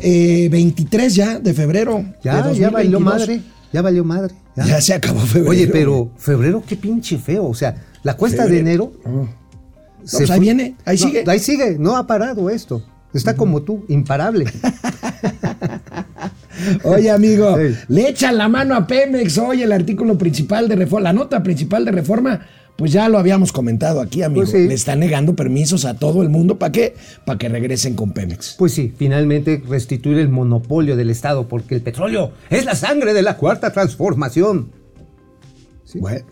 eh, 23 ya de febrero. Ya, de ya valió 2022. madre. Ya valió madre. ya. Ya se acabó febrero. Oye, pero febrero qué pinche feo. O sea, la cuesta de enero. No, pues ahí viene, ahí No, sigue. Ahí sigue, no ha parado esto. Está como tú, imparable. Oye, amigo, le echan la mano a Pemex hoy el artículo principal de reforma, la nota principal de reforma, pues ya lo habíamos comentado aquí, amigo. Pues sí. Le están negando permisos a todo el mundo, ¿para qué? Para que regresen con Pemex. Pues sí, finalmente restituir el monopolio del Estado, porque el petróleo es la sangre de la cuarta transformación. Bueno,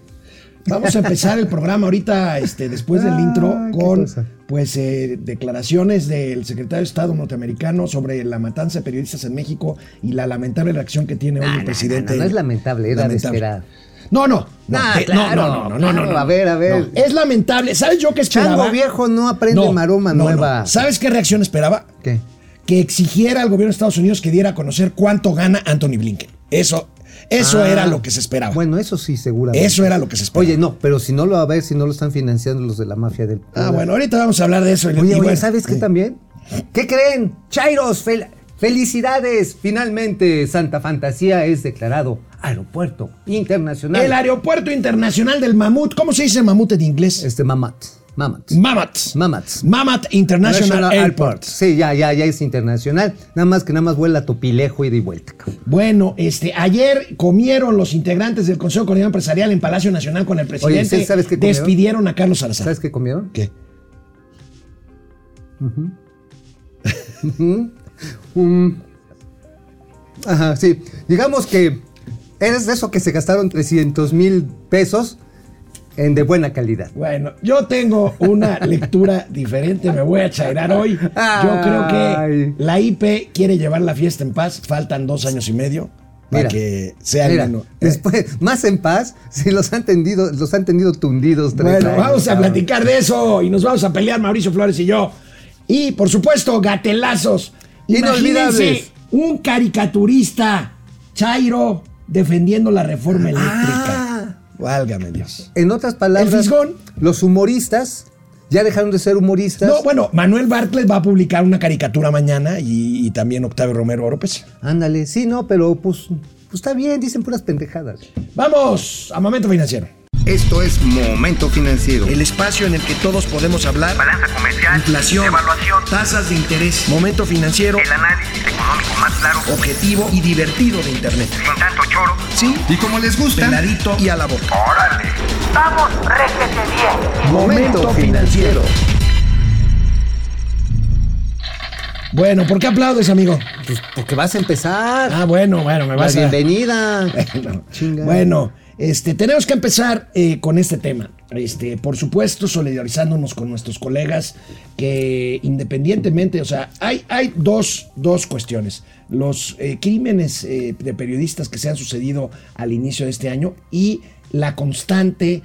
vamos a empezar el programa ahorita, este, después del Ay, intro, con pues eh, declaraciones del secretario de Estado norteamericano sobre la matanza de periodistas en México y la lamentable reacción que tiene hoy el no, presidente. no, no es lamentable, era de Lamentable. esperar. No, no, no, Ah, de- claro, no, no, no, no, no, claro, no. a ver, a ver. No, es lamentable. ¿Sabes yo qué esperaba? Chango viejo no aprende maroma no, no. nueva. ¿Sabes qué reacción esperaba? ¿Qué? Que exigiera al gobierno de Estados Unidos que diera a conocer cuánto gana Anthony Blinken. Eso, eso Ah, era lo que se esperaba. Bueno, eso sí, seguramente. Eso era lo que se esperaba. Oye, no, pero si no lo va a ver, si no lo están financiando los de la mafia del. Ah, bueno, ahorita vamos a hablar de eso. Oye, y oye, bueno, ¿sabes qué eh, también? ¿Qué creen? Chairos, fel- felicidades. Finalmente, Santa Fantasía es declarado aeropuerto internacional. El aeropuerto internacional del Mamut. ¿Cómo se dice Mamut en inglés? Este Mamat. Mamat. Mamat. Mamat. Mamat International Airport. Sí, ya, ya, ya es internacional. Nada más que nada más vuela Topilejo ida y vuelta. cabrón. Bueno, este, ayer comieron los integrantes del Consejo de Coordinación Empresarial en Palacio Nacional con el presidente. ¿sí sabes qué comieron? Despidieron a Carlos Salazar. ¿Sabes qué comieron? ¿Qué? Un- Ajá, sí. Digamos que eres de eso que se gastaron 300 mil pesos en de buena calidad. Bueno, yo tengo una lectura diferente, me voy a chairar hoy. Yo creo que la IP quiere llevar la fiesta en paz, faltan dos años y medio para Mira, que sea Mira, menos. después, más en paz, si los han tendido, los han tenido tundidos. tres Bueno, años, vamos a platicar de eso y nos vamos a pelear Mauricio Flores y yo. Y por supuesto, gatelazos. Imagínense un caricaturista, Chairo, defendiendo la reforma eléctrica. Ah. Válgame Dios. En otras ¿El palabras, fisgón? los humoristas ya dejaron de ser humoristas. No, bueno, Manuel Bartlett va a publicar una caricatura mañana y, y también Octavio Romero Oropes. Ándale, sí, no, pero pues, pues está bien, dicen puras pendejadas. Vamos a Momento Financiero. Esto es Momento Financiero. El espacio en el que todos podemos hablar. balanza comercial, Inflación, evaluación, tasas de interés, momento financiero, el análisis económico más claro, objetivo y divertido de Internet. sin tanto choro. Sí, Y como les gusta, peladito y a la boca. ¡Órale! ¡Vamos, réjete bien! Momento financiero. Bueno, ¿por qué aplaudes, amigo? Pues porque vas a empezar. Ah, bueno, bueno, me la vas a... bienvenida. Bueno, Chinga. bueno, este, tenemos que empezar eh, con este tema. Este, por supuesto, solidarizándonos con nuestros colegas que independientemente, o sea, hay, hay dos, dos cuestiones. Los eh, crímenes eh, de periodistas que se han sucedido al inicio de este año y la constante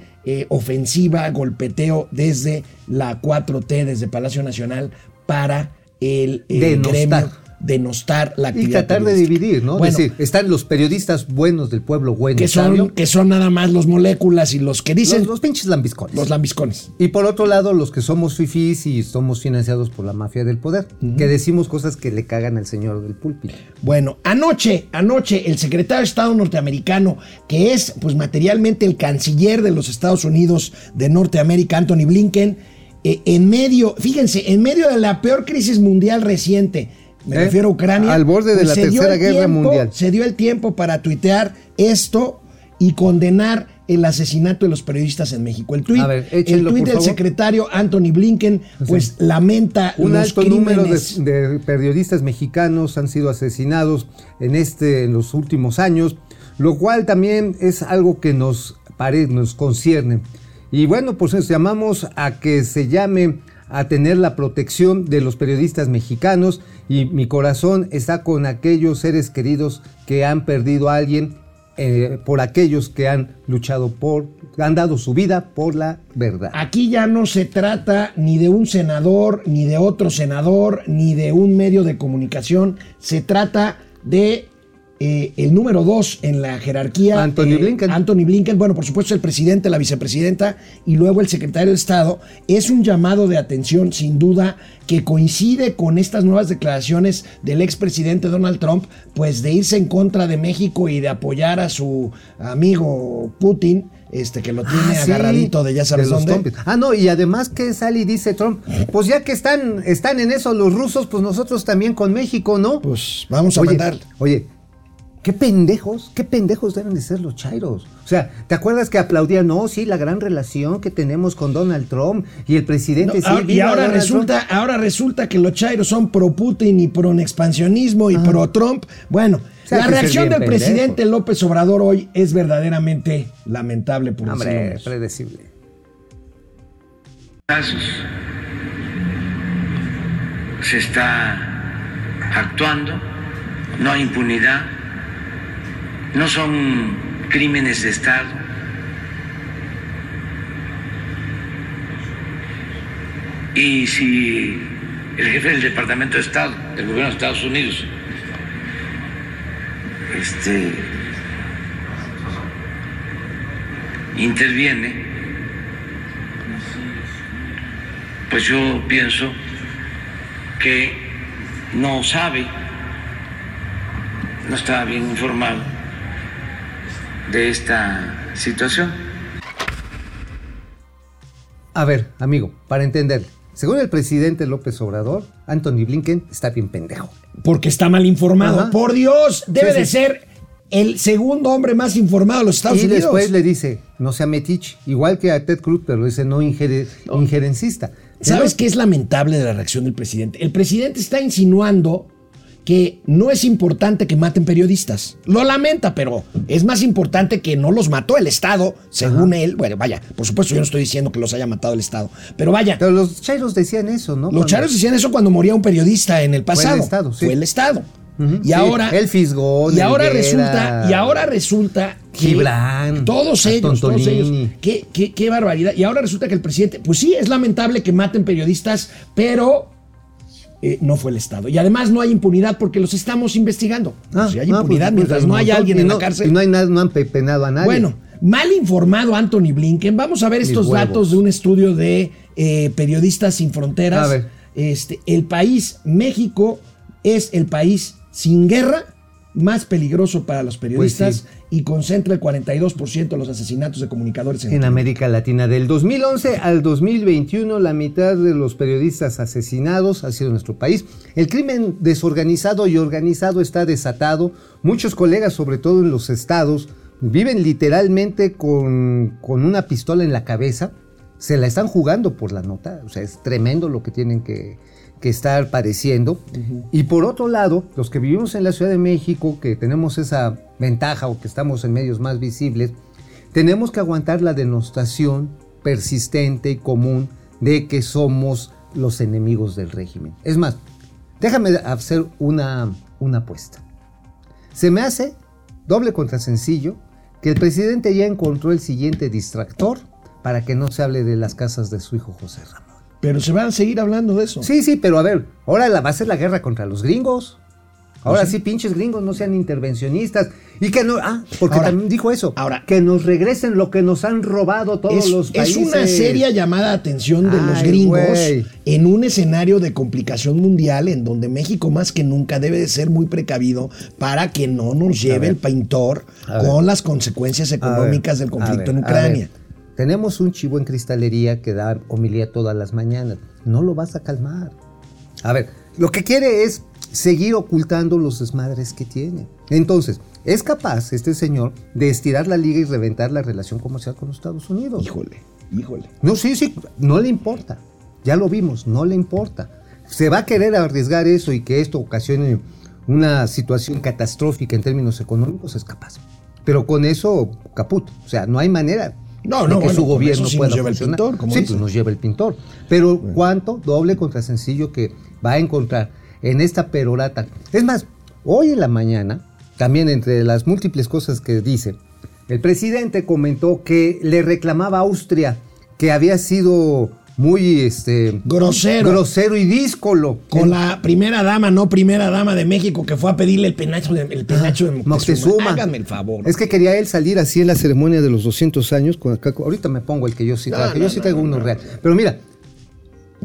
ofensiva, golpeteo desde la 4T, desde Palacio Nacional, para el, el gremio, denostar la Y actividad. tratar de dividir, ¿no? Bueno, Es decir, están los periodistas buenos del pueblo bueno. que y son, sabio, que son nada más los moléculas y los que dicen los, los, los pinches lambiscones. lambiscones. y por otro lado, los que somos fifís y somos financiados por la mafia del poder, que decimos cosas que le cagan al señor del púlpito. Bueno, anoche, anoche, el secretario de Estado norteamericano, que es pues materialmente el canciller de los Estados Unidos de Norteamérica, Anthony Blinken, eh, en medio, fíjense, en medio de la peor crisis mundial reciente, me ¿Eh? refiero a Ucrania. pues, Al borde de la se dio Tercera Guerra tiempo- Mundial. Se dio el tiempo para tuitear esto y condenar el asesinato de los periodistas en México. El tuit, el tuit del favor. secretario Anthony Blinken, pues lamenta Un los alto número de, crímenes. de periodistas mexicanos han sido asesinados en, este, en los últimos años, lo cual también es algo que nos, pare- nos concierne. Y bueno, pues llamamos a que se llame a tener la protección de los periodistas mexicanos y mi corazón está con aquellos seres queridos que han perdido a alguien, eh, por aquellos que han luchado por, han dado su vida por la verdad. Aquí ya no se trata ni de un senador, ni de otro senador, ni de un medio de comunicación. Se trata de eh, el número dos en la jerarquía. Anthony eh, Blinken. Anthony Blinken, bueno, por supuesto el presidente, la vicepresidenta y luego el secretario de Estado. Es un llamado de atención, sin duda, que coincide con estas nuevas declaraciones del expresidente Donald Trump, pues de irse en contra de México y de apoyar a su amigo Putin. Este que lo tiene Ah, sí, agarradito de ya sabes dónde. Ah, no, y además que sale y dice Trump, pues ya que están, están en eso los rusos, pues nosotros también con México, ¿no? Pues vamos a oye, mandar. Oye, qué pendejos, qué pendejos deben de ser los chairos. O sea, ¿te acuerdas que aplaudían? No, sí, la gran relación que tenemos con Donald Trump y el presidente. No, sí, ahora- y ahora resulta, ahora resulta que los chairos son pro Putin y pro expansionismo y pro Trump. Bueno, O sea, la reacción del pendejo. presidente López Obrador hoy es verdaderamente lamentable por Trump. decirlo Hombre, menos. predecible. casos se está actuando, no hay impunidad, no son crímenes de Estado. Y si el jefe del Departamento de Estado, del gobierno de Estados Unidos, este, interviene, pues yo pienso que no sabe, no está bien informado de esta situación. A ver, amigo, para entender, según el presidente López Obrador, Anthony Blinken está bien pendejo. Porque está mal informado. Ajá. Por Dios, debe Sí, de sí. ser el segundo hombre más informado de los Estados y Unidos. después le dice, no sea metiche, igual que a Ted Cruz, pero dice no, ingere- injerencista. ¿Sabes qué es lamentable de la reacción del presidente? El presidente está insinuando que no es importante que maten periodistas. Lo lamenta, pero es más importante que no los mató el Estado, según él. Bueno, vaya, por supuesto yo no estoy diciendo que los haya matado el Estado, pero vaya, Pero los chairos decían eso, ¿no? los Cuando- charos decían eso cuando moría un periodista en el pasado. Estado, sí. Fue el Estado. Y sí, ahora el Fisgón, y ahora resulta y ahora resulta que Gibran, todos ellos, todos ellos, qué, qué, qué barbaridad. Y ahora resulta que el presidente, pues sí, es lamentable que maten periodistas, pero eh, no fue el Estado. Y además no hay impunidad porque los estamos investigando. Ah, si hay ah, impunidad pues, mientras pues, no haya alguien en la cárcel. No hay nada, no han pe- penado a nadie. Bueno, mal informado Anthony Blinken. Vamos a ver estos datos de un estudio de eh, Periodistas Sin Fronteras. A ver. Este, el país, México, es el país sin guerra más peligroso para los periodistas Pues y concentra el 42% de los asesinatos de comunicadores en, En América Latina, del 2011 al 2021, la mitad de los periodistas asesinados ha sido en nuestro país. El crimen desorganizado y organizado está desatado. Muchos colegas, sobre todo en los estados, viven literalmente con, con una pistola en la cabeza. Se la están jugando por la nota. O sea, es tremendo lo que tienen que, que estar padeciendo. Y por otro lado, los que vivimos en la Ciudad de México, que tenemos esa ventaja o que estamos en medios más visibles, tenemos que aguantar la denostación persistente y común de que somos los enemigos del régimen. Es más, déjame hacer una, una apuesta. Se me hace doble contra sencillo que el presidente ya encontró el siguiente distractor para que no se hable de las casas de su hijo José Ramón. Pero se van a seguir hablando de eso. Sí, sí, pero a ver, ahora la, va a ser la guerra contra los gringos. Ahora Pues sí, pinches gringos, no sean intervencionistas. Y que no, ah, porque Ahora- también dijo eso. ahora- que nos regresen lo que nos han robado todos Es, los es países. una seria llamada de atención de los gringos en un escenario de complicación mundial en donde México más que nunca debe de ser muy precavido para que no nos lleve el pintor con las consecuencias ver, económicas del conflicto ver, en Ucrania. Tenemos un chivo en cristalería que da homilía todas las mañanas. No lo vas a calmar. A ver, lo que quiere es seguir ocultando los desmadres que tiene. Entonces, es capaz este señor de estirar la liga y reventar la relación comercial con los Estados Unidos. Híjole, híjole. No, sí, sí, no le importa. Ya lo vimos, no le importa. Se va a querer arriesgar eso y que esto ocasione una situación catastrófica en términos económicos, es capaz. Pero con eso, caput. O sea, no hay manera No, de no, que bueno, su gobierno sí pueda nos lleva el pintor, como sí, dice. pues nos lleva el pintor. Pero ¿cuánto doble contra sencillo que va a encontrar en esta perorata? Es más, hoy en la mañana, también entre las múltiples cosas que dice, el presidente comentó que le reclamaba a Austria que había sido muy este Grosero. grosero y díscolo. Con la primera dama, no primera dama de México, que fue a pedirle el penacho de, el penacho de Moctezuma. Moctezuma. Háganme el favor. Es que quería él salir así en la ceremonia de los 200 años. Con acá- ahorita me pongo el que yo sí No, traje. no, yo sí no, traigo no, uno no. real. Pero mira,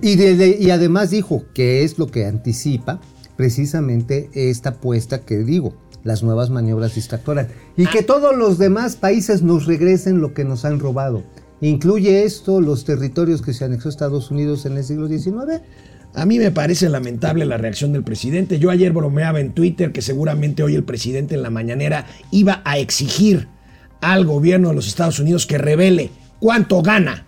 y, de- de- y además dijo que es lo que anticipa precisamente esta apuesta que digo, las nuevas maniobras distractoras. Y Ah. que todos los demás países nos regresen lo que nos han robado. Incluye esto los territorios que se anexó a Estados Unidos en el siglo XIX. A mí me parece lamentable la reacción del presidente. Yo ayer bromeaba en Twitter que seguramente hoy el presidente en la mañanera iba a exigir al gobierno de los Estados Unidos que revele cuánto gana,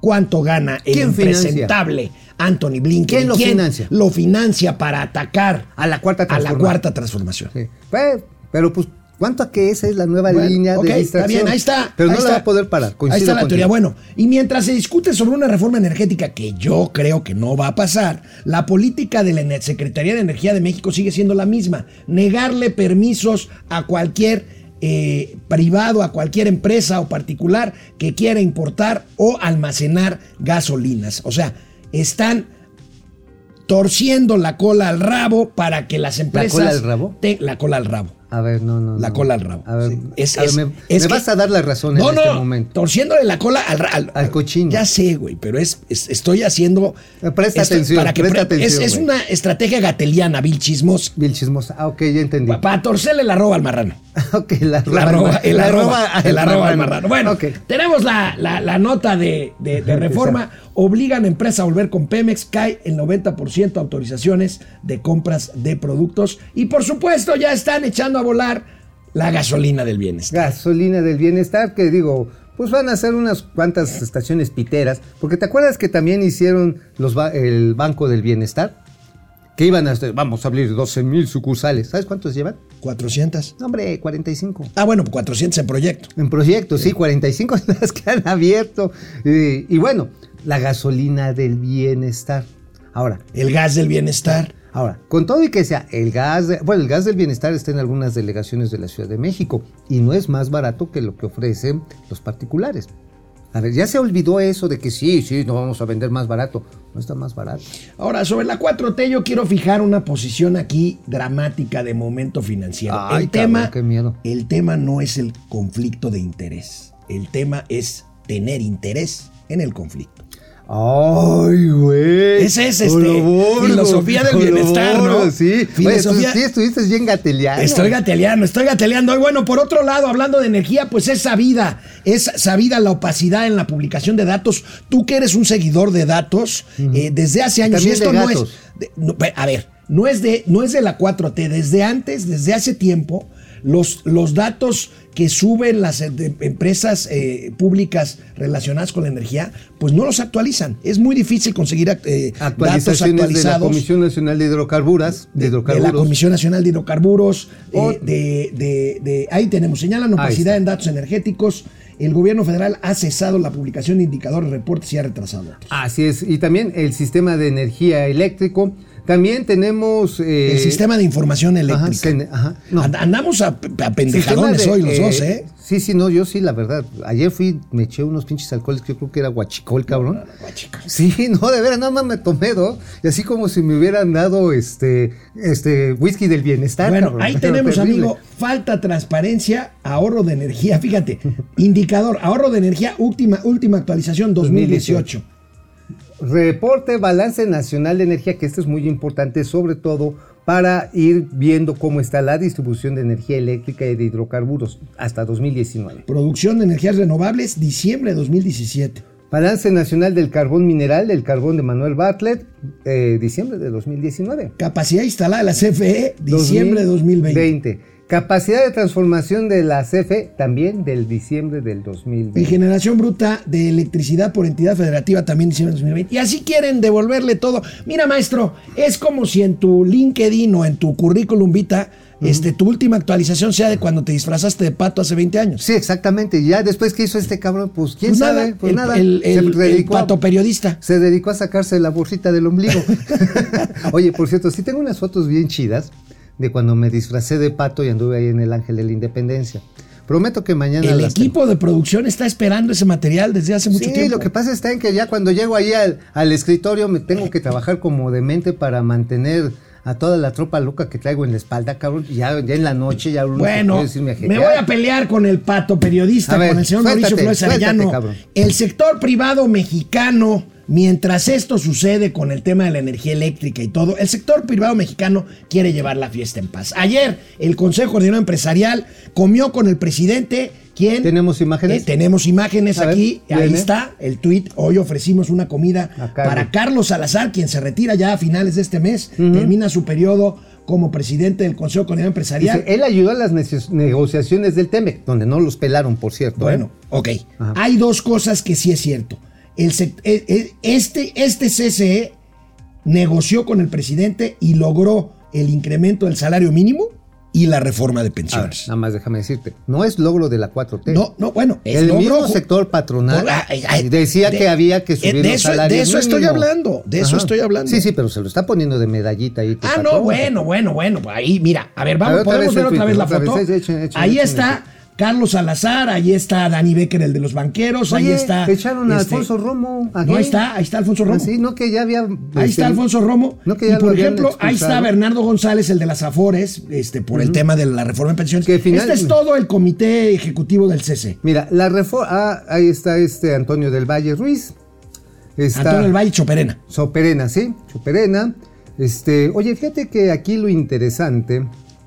cuánto gana el ¿Quién financia? impresentable Anthony Blinken. ¿Quién lo financia? lo financia para atacar A la cuarta a la transformación. cuarta transformación? Sí. Pues, pero pues, ¿cuánto a que esa es la nueva Bueno, línea ok, de está distracción? bien, ahí está. Pero ahí no está. la va a poder parar. Ahí coincido está la teoría. Bueno, y mientras se discute sobre una reforma energética que yo creo que no va a pasar, la política de la Secretaría de Energía de México sigue siendo la misma. Negarle permisos a cualquier eh, privado, a cualquier empresa o particular que quiera importar o almacenar gasolinas. O sea, están torciendo la cola al rabo para que las empresas... cola al rabo? te- la cola al rabo. A ver, no, no. La cola al rabo. A ver, Sí. Es- a ver, es- me, es me que- vas a dar la razón No, en este no, momento. torciéndole la cola al, al, Al cochino. Ya sé, güey, pero es, es- estoy haciendo. Presta esto- atención, Para que presta pre- es, atención, es güey. una estrategia gateliana, Bill Chismos, Bill chismosa. Ah, ok, ya entendí. para torcerle la roba al marrano. ok, la, La arroba, el la arroba, arroba el arroba marrano. Bueno, tenemos la, la- la nota de, de- de reforma. Obligan a empresa a volver con Pemex. Cae el 90% autorizaciones de compras de productos. Y por supuesto, ya están echando a volar la gasolina del bienestar. Gasolina del bienestar, que digo, pues van a hacer unas cuantas estaciones piteras, porque te acuerdas que también hicieron los el Banco del Bienestar, que iban a, vamos a abrir 12 mil sucursales. ¿Sabes cuántos llevan? 400. No, hombre, 45. Ah, bueno, 400 en proyecto. En proyectos, sí, 45 son las que han abierto. Eh, y bueno, la gasolina del bienestar. Ahora, El gas del bienestar. Ahora, con todo y que sea el gas, de- bueno, el gas del bienestar está en algunas delegaciones de la Ciudad de México y no es más barato que lo que ofrecen los particulares. A ver, ya se olvidó eso de que sí, sí, no vamos a vender más barato. No está más barato. Ahora, sobre la 4T, yo quiero fijar una posición aquí dramática de momento financiero. Ay, el, tema, cabrón, qué miedo. el tema no es el conflicto de interés. El tema es tener interés en el conflicto. Ay, güey. Ese es, este, Oloborgo, filosofía del bienestar, ¿no? Sí. Oye, Filosofía- tú sí estuviste bien gateliano. Estoy gateleando, estoy gateleando. Y bueno, por otro lado, hablando de energía, pues es sabida, es sabida la opacidad en la publicación de datos. Tú que eres un seguidor de datos eh, desde hace años, y de esto no es. de- no, a ver, no es, de, no es de la 4T, desde antes, desde hace tiempo, los, los datos que suben las eh, empresas eh, públicas relacionadas con la energía, pues no los actualizan. Es muy difícil conseguir eh, datos Actualizaciones de la actualizados Comisión Nacional de Hidrocarburas, de, de, de hidrocarburos. la Comisión Nacional de Hidrocarburos, eh, O- de, de- de- ahí tenemos, señalan opacidad en datos energéticos. El gobierno federal ha cesado la publicación de indicadores, reportes y ha retrasado otros. Así es, y también el sistema de energía eléctrico. También tenemos... eh, el sistema de información eléctrica. Ajá, no. Andamos a, a pendejadones de, hoy los eh, dos, ¿eh? Sí, sí, no, yo sí, la verdad. Ayer fui, me eché unos pinches alcoholes que yo creo que era guachicol, cabrón. Sí, no, de veras, nada más me tomé dos. Y así como si me hubieran dado este, este whisky del bienestar. Bueno, cabrón, ahí tenemos, terrible. amigo, falta transparencia, ahorro de energía. Fíjate, indicador, ahorro de energía, última, última actualización 2018. Reporte Balance Nacional de Energía, que esto es muy importante, sobre todo para ir viendo cómo está la distribución de energía eléctrica y de hidrocarburos hasta 2019. Producción de energías renovables, diciembre de 2017. Balance Nacional del Carbón Mineral, del carbón de Manuel Bartlett, eh, diciembre de 2019. Capacidad instalada de la CFE, diciembre de 2020. 2020. Capacidad de transformación de la CFE, también del diciembre del Y 2020. generación bruta de electricidad por entidad federativa también diciembre de 2020. Y así quieren devolverle todo. Mira, maestro, es como si en tu LinkedIn o en tu currículum vita, este, tu última actualización sea de cuando te disfrazaste de pato hace 20 años. Sí, exactamente. Ya después que hizo este cabrón, pues quién Pues sabe, nada, pues el, nada. el- el- el dedicó pato periodista. Se dedicó a sacarse la bolsita del ombligo. Oye, por cierto, sí tengo unas fotos bien chidas de cuando me disfracé de pato y anduve ahí en el Ángel de la Independencia. Prometo que mañana El equipo de producción está esperando ese material desde hace mucho Sí, tiempo. lo que pasa está en que ya cuando llego ahí al, al escritorio me tengo que trabajar como demente para mantener a toda la tropa loca que traigo en la espalda, cabrón. Ya, ya en la noche ya Bueno, me voy a pelear con el pato periodista, ver, con el señor suéltate, Mauricio Flores Arellano. El sector privado mexicano, mientras esto sucede con el tema de la energía eléctrica y todo, el sector privado mexicano quiere llevar la fiesta en paz. Ayer, el Consejo Coordinador Empresarial comió con el presidente. ¿Quién? ¿Tenemos imágenes? Eh, tenemos imágenes A ver, aquí. Ahí viene. está el tuit. Hoy ofrecimos una comida para Carlos Salazar, quien se retira ya a finales de este mes. Termina su periodo como presidente del Consejo Coordinador Empresarial. Dice, él ayudó a las negociaciones del TEMEC, donde no los pelaron, por cierto. ¿eh? Bueno, ok. Ajá. Hay dos cosas que sí es cierto. El eh, eh, este, este CCE negoció con el presidente y logró el incremento del salario mínimo y la reforma de ver, pensiones. nada más déjame decirte, no es logro de la 4T. No, no, bueno, es el logro mismo sector patronal Por- ay, ay, decía de- que había que eh, subir de los eso- salarios de eso estoy mínimos. hablando, de eso estoy hablando. Sí, sí, pero se lo está poniendo de medallita ahí. Ah, patrón. no, bueno, bueno, bueno. Ahí, mira, a ver, A vamos, ver, podemos ver otra vez la foto. vez, echen, echen, ahí echen está Carlos Salazar, ahí está Dani Becker, el de los banqueros, ahí está. echaron a este, Alfonso Romo. ¿a No, ahí está, ahí está Alfonso Romo. Ah, sí, no que ya había. Ahí este, está Alfonso Romo. No que y ya lo por ejemplo, ahí está. Bernardo González, el de las Afores, este, por el tema de la reforma de pensiones. Que final- Este es todo el comité ejecutivo del CC. Mira, la reforma. Ah, ahí está este Antonio del Valle Ruiz. Está Antonio del Valle Choperena. Soperena, ¿sí? Choperena. Este, oye, fíjate que aquí lo interesante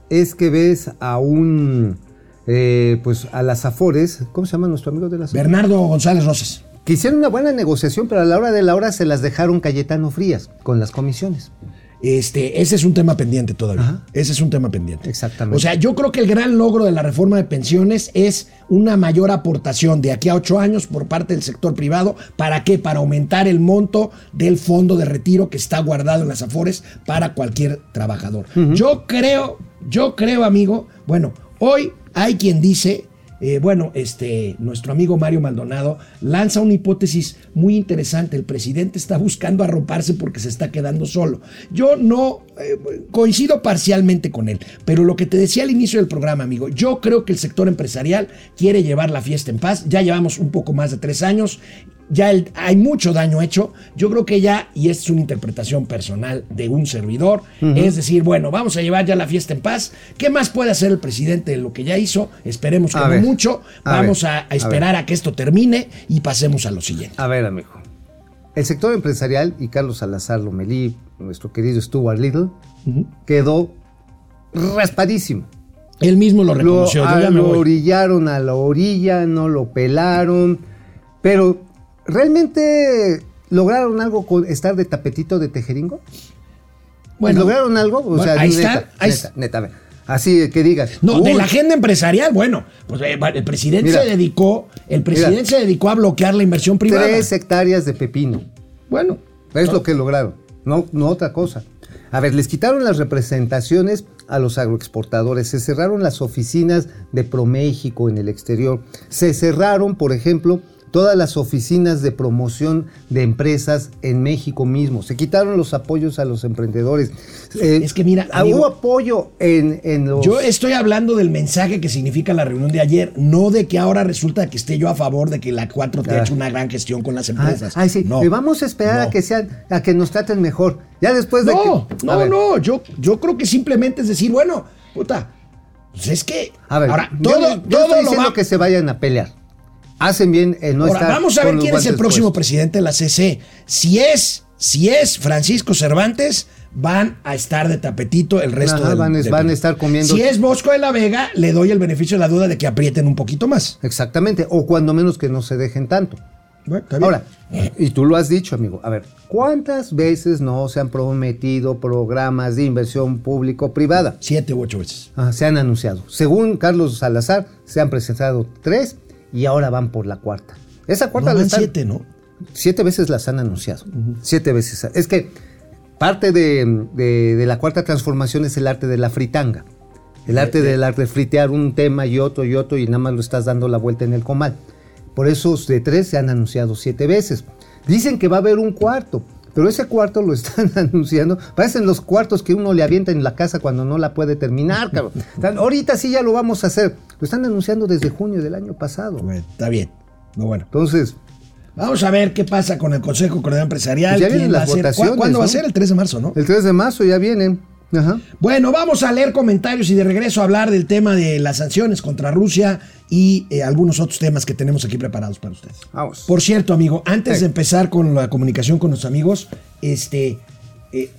es que ves a un. Eh, pues a las Afores. ¿Cómo se llama nuestro amigo de las Afores? Bernardo González Rosas. Que hicieron una buena negociación, pero a la hora de la hora se las dejaron Cayetano frías con las comisiones. Este, ese es un tema pendiente todavía. Ajá. Ese es un tema pendiente. Exactamente. O sea, yo creo que el gran logro de la reforma de pensiones es una mayor aportación de aquí a ocho años por parte del sector privado. ¿Para qué? Para aumentar el monto del fondo de retiro que está guardado en las Afores para cualquier trabajador. Yo creo, yo creo, amigo, bueno, hoy hay quien dice eh, bueno, este, nuestro amigo Mario Maldonado lanza una hipótesis muy interesante. El presidente está buscando arroparse porque se está quedando solo. Yo no eh, coincido parcialmente con él, pero lo que te decía al inicio del programa, amigo, yo creo que el sector empresarial quiere llevar la fiesta en paz. Ya llevamos un poco más de tres años. Ya el- hay mucho daño hecho. Yo creo que ya, y es una interpretación personal de un servidor, es decir, bueno, vamos a llevar ya la fiesta en paz. ¿Qué más puede hacer el presidente de lo que ya hizo? Esperemos que A no ver, mucho. a Vamos ver, a, esperar a, que esto termine y pasemos a lo siguiente. A ver, amigo. El sector empresarial, y Carlos Salazar Lomelí, nuestro querido Stuart Little, quedó raspadísimo. Él mismo lo Lo, reconoció. yo a- ya me lo voy. orillaron a la orilla, no lo pelaron, pero ¿realmente lograron algo con estar de tapetito de tejeringo? Bueno, ¿Lograron algo? O bueno, sea, ahí neta, está, ahí neta, neta, a ver. Así que digas. No, de la agenda empresarial, bueno, pues eh, el presidente Mira. se dedicó, el presidente Mira. se dedicó a bloquear la inversión privada. Tres hectáreas de pepino. Bueno, Es lo que lograron, no, no otra cosa. A ver, les quitaron las representaciones a los agroexportadores, se cerraron las oficinas de ProMéxico en el exterior, se cerraron, por ejemplo, todas las oficinas de promoción de empresas en México mismo, se quitaron los apoyos a los emprendedores. Eh, Es que mira, ah, amigo, hubo apoyo en, en los... Yo estoy hablando del mensaje que significa la reunión de ayer, no de que ahora resulta que esté yo a favor de que la 4T ha Ah. hecho una gran gestión con las empresas. ay, sí, no, y vamos a esperar a que sean, a que nos traten mejor. Ya después de No, que. no, no, yo, yo creo que simplemente es decir, bueno, puta, pues es que A ver, ahora yo todo, no- yo todo estoy lo diciendo va- que se vayan a pelear. Hacen bien en no Ahora, estar vamos a ver quién es el próximo puestos. presidente de la CC. Si es, si es Francisco Cervantes, van a estar de tapetito el resto Ajá, del- van a- del- van a estar comiendo- Si es Bosco de la Vega, le doy el beneficio de la duda de que aprieten un poquito más. Exactamente, o cuando menos que no se dejen tanto. Bueno. Ahora, y tú lo has dicho, amigo, a ver, ¿cuántas veces no se han prometido programas de inversión público-privada? siete u ocho veces. Ah, se han anunciado. Según Carlos Salazar, se han presentado tres y ahora van por la cuarta. Esa No, cuarta la están- siete, ¿no? Siete veces las han anunciado. Siete veces. Es que parte de, de- de la cuarta transformación es el arte de la fritanga. El arte del arte de fritear un tema y otro y otro y nada más lo estás dando la vuelta en el comal. Por eso de tres se han anunciado siete veces. Dicen que va a haber un cuarto. Pero ese cuarto lo están anunciando. Parecen los cuartos que uno le avienta en la casa cuando no la puede terminar, cabrón. Están, ahorita sí ya lo vamos a hacer. Lo están anunciando desde junio del año pasado. Está bien. Muy bueno. Entonces, Vamos a ver qué pasa con el Consejo Coordinador Empresarial. Pues ya vienen las votaciones, ¿Cu- ¿Cuándo va a ¿no? ser? El 3 de marzo, ¿no? el 3 de marzo ya vienen. Ajá. Bueno, vamos a leer comentarios y de regreso a hablar del tema de las sanciones contra Rusia y eh, algunos otros temas que tenemos aquí preparados para ustedes. Vamos. Por cierto, amigo, antes Sí. de empezar con la comunicación con nuestros amigos, este eh,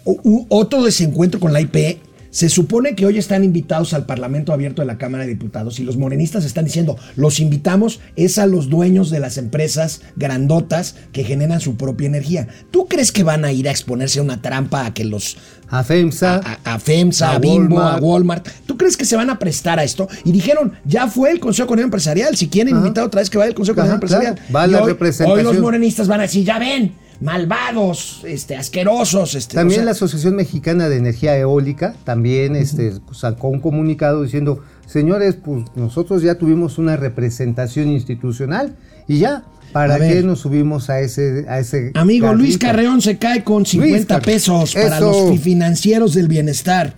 otro desencuentro con la IP. Se supone que hoy están invitados al Parlamento Abierto de la Cámara de Diputados y los morenistas están diciendo, los invitamos es a los dueños de las empresas grandotas que generan su propia energía. ¿Tú crees que van a ir a exponerse a una trampa a que los A FEMSA. a, a FEMSA, a, a Bimbo, a Walmart. Walmart. ¿Tú crees que se van a prestar a esto? Y dijeron, ya fue el Consejo Económico Empresarial. Si quieren invitar otra vez que vaya el Consejo Económico Empresarial. claro. Va Y la hoy, representación. hoy los morenistas van a decir, ya ven, malvados, este, asquerosos. Este, También o sea, la Asociación Mexicana de Energía Eólica también este, sacó un comunicado diciendo, señores, pues nosotros ya tuvimos una representación institucional y ya, ¿para qué nos subimos a ese, a ese Amigo Luis? Carreón se cae con 50 Carreón. pesos para Eso. los fi- financieros del bienestar.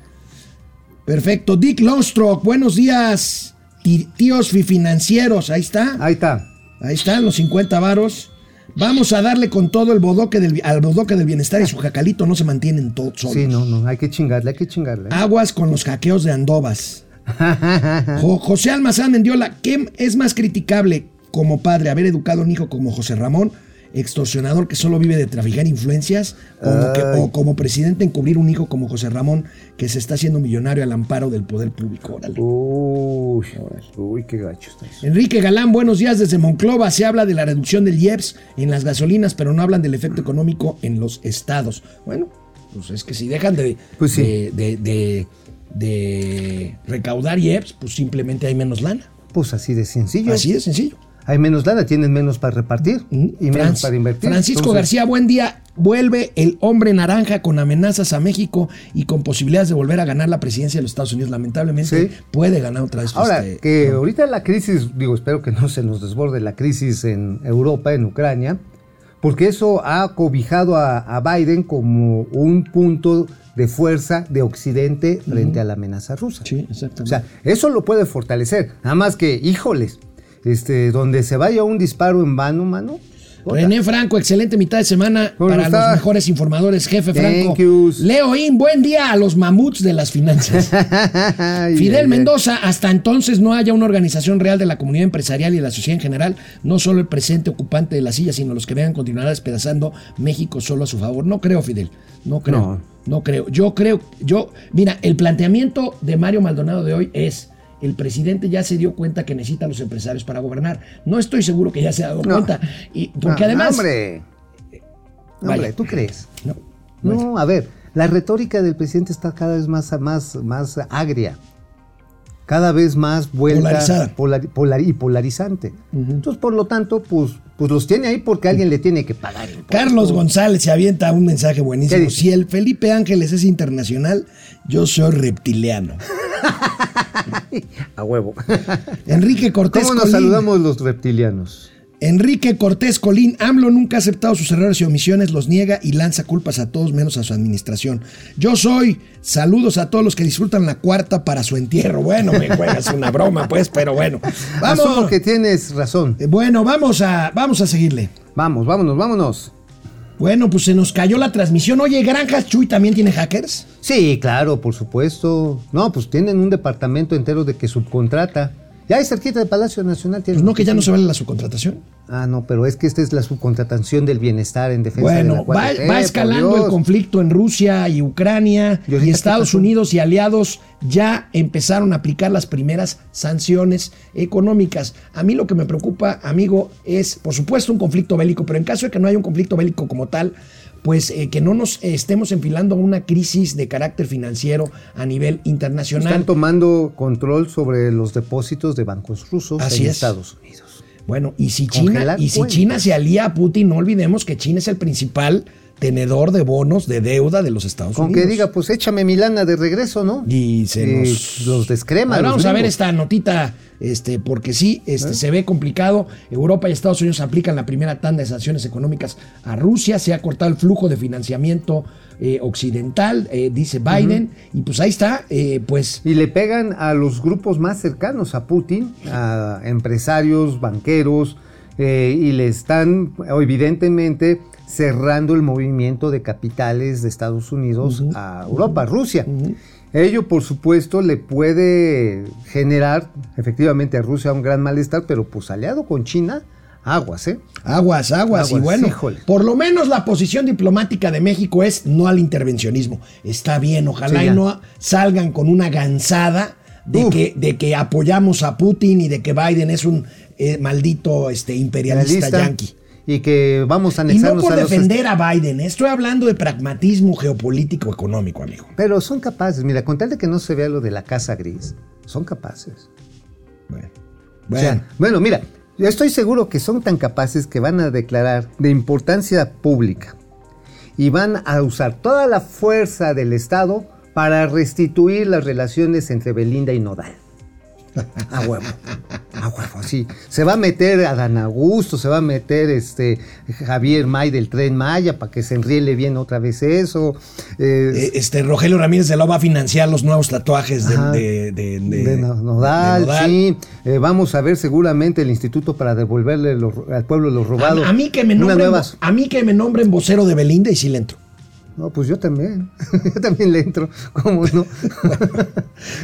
Perfecto. Dick Lostrock, buenos días. Tíos fi- financieros, ahí está. Ahí está. Ahí están los 50 varos. Vamos a darle con todo el bodoque del, al bodoque del bienestar y su jacalito no se mantienen todos solos. Sí, no, no, hay que chingarle, hay que chingarle. Aguas con los hackeos de Andovas. Jo- José Almazán Mendiola, ¿qué es más criticable como padre haber educado a un hijo como José Ramón, extorsionador que solo vive de traficar influencias, como que- o como presidente encubrir un hijo como José Ramón que se está haciendo millonario al amparo del poder público? Órale. Uy, uy, qué gacho está eso. Enrique Galán, buenos días desde Monclova. Se habla de la reducción del IEPS en las gasolinas, pero no hablan del efecto económico en los estados. Bueno, pues es que si dejan de, Pues sí. de, de- de- de recaudar IEPS, pues simplemente hay menos lana. Pues así de sencillo. Así de sencillo. Hay menos lana, tienen menos para repartir y menos Franz- para invertir. Francisco Entonces, García, buen día. Vuelve el hombre naranja con amenazas a México y con posibilidades de volver a ganar la presidencia de los Estados Unidos. Lamentablemente Sí. puede ganar otra vez. Ahora, este, que ahorita la crisis, digo, espero que no se nos desborde la crisis en Europa, en Ucrania, porque eso ha cobijado a, a Biden como un punto de fuerza de Occidente frente a la amenaza rusa. Sí, exactamente. O sea, eso lo puede fortalecer. Nada más que, híjoles, este, donde se vaya un disparo en vano, mano. René Franco, excelente mitad de semana ¿Cómo para está? los mejores informadores, jefe Franco. yous. Leoín, buen día a los mamuts de las finanzas. Ay, Fidel. Mendoza, hasta entonces no haya una organización real de la comunidad empresarial y de la sociedad en general, no solo el presente ocupante de la silla, sino los que vengan continuará despedazando México solo a su favor. No creo, Fidel, no creo, no, No. creo. Yo creo, yo, mira, el planteamiento de Mario Maldonado de hoy es, el presidente ya se dio cuenta que necesita a los empresarios para gobernar. No estoy seguro que ya se ha dado No. cuenta. Y porque además... Hombre, Vaya. hombre, ¿tú crees? No, No, a ver, la retórica del presidente está cada vez más, más, más agria, cada vez más vuelta Polarizada. polar- polar- y polarizante. Entonces, por lo tanto, pues, pues los tiene ahí porque alguien le tiene que pagar. Carlos González se avienta un mensaje ¿Qué buenísimo. Si el Felipe Ángeles es internacional, yo soy reptiliano. A huevo. Enrique Cortés ¿Cómo nos Colín. saludamos los reptilianos? Enrique Cortés Colín, AMLO nunca ha aceptado sus errores y omisiones, los niega y lanza culpas a todos menos a su administración. Yo soy, saludos a todos los que disfrutan la cuarta para su entierro. Bueno, me juegas una broma, pues, pero bueno. Asumo Vamos. que tienes razón. Eh, Bueno, vamos a, vamos a seguirle. Vamos, vámonos, vámonos. Bueno, pues se nos cayó la transmisión. Oye, Granjas Chuy también tiene hackers. Sí, claro, por supuesto. No, pues tienen un departamento entero de que subcontrata. Ya hay cerquita del Palacio Nacional. tienen Pues no, que ya no se vale la subcontratación. Ah, no, pero es que esta es la subcontratación del bienestar en defensa de Bueno, la va, 4T, va escalando el conflicto en Rusia y Ucrania ¿Y Estados? Unidos y aliados ya empezaron a aplicar las primeras sanciones económicas. A mí lo que me preocupa, amigo, es por supuesto un conflicto bélico, pero en caso de que no haya un conflicto bélico como tal, pues eh, que no nos estemos enfilando a una crisis de carácter financiero a nivel internacional. Están tomando control sobre los depósitos de bancos rusos Así en es. Estados Unidos. Bueno, y si China, y si. China se alía a Putin, no olvidemos que China es el principal tenedor de bonos de deuda de los Estados Con Unidos. que diga, pues échame mi lana de regreso, ¿no? Y se Y nos... los descrema. Ahora vamos a ver esta notita, este, porque sí, este, se ve complicado. Europa y Estados Unidos aplican la primera tanda de sanciones económicas a Rusia. Se ha cortado el flujo de financiamiento eh, occidental, eh, dice Biden. Y pues ahí está, eh, pues... Y le pegan a los grupos más cercanos a Putin, a empresarios, banqueros, eh, y le están evidentemente cerrando el movimiento de capitales de Estados Unidos a Europa, Rusia. Ello, por supuesto, le puede generar efectivamente a Rusia un gran malestar, pero pues aliado con China, aguas, ¿eh? Aguas, aguas, y Aguas, bueno, híjole. por lo menos la posición diplomática de México es no al intervencionismo. Está bien, ojalá Sí, y no salgan con una gansada de que, de que apoyamos a Putin y de que Biden es un eh, maldito este, imperialista yanqui. Y que vamos a Y no anexarnos por a los defender a Biden, estoy hablando de pragmatismo geopolítico económico, amigo. Pero son capaces, mira, con tal de que no se vea lo de la casa gris, son capaces. Bueno, O sea, bueno, mira, yo estoy seguro que son tan capaces que van a declarar de importancia pública y van a usar toda la fuerza del Estado para restituir las relaciones entre Belinda y Nodal. A huevo. A huevo, sí. Se va a meter Adán Augusto, se va a meter este Javier May del Tren Maya para que se enriele bien otra vez eso. Eh, este Rogelio Ramírez de la va a financiar los nuevos tatuajes de, Ajá. de, de- de- de No- Nodal, sí. Eh, vamos a ver seguramente el instituto para devolverle lo- al pueblo lo robado. A, a mí que me nombren, a mí que me nombren vocero de Belinda y sí le entro. No, pues yo también. yo también le entro. ¿Cómo no?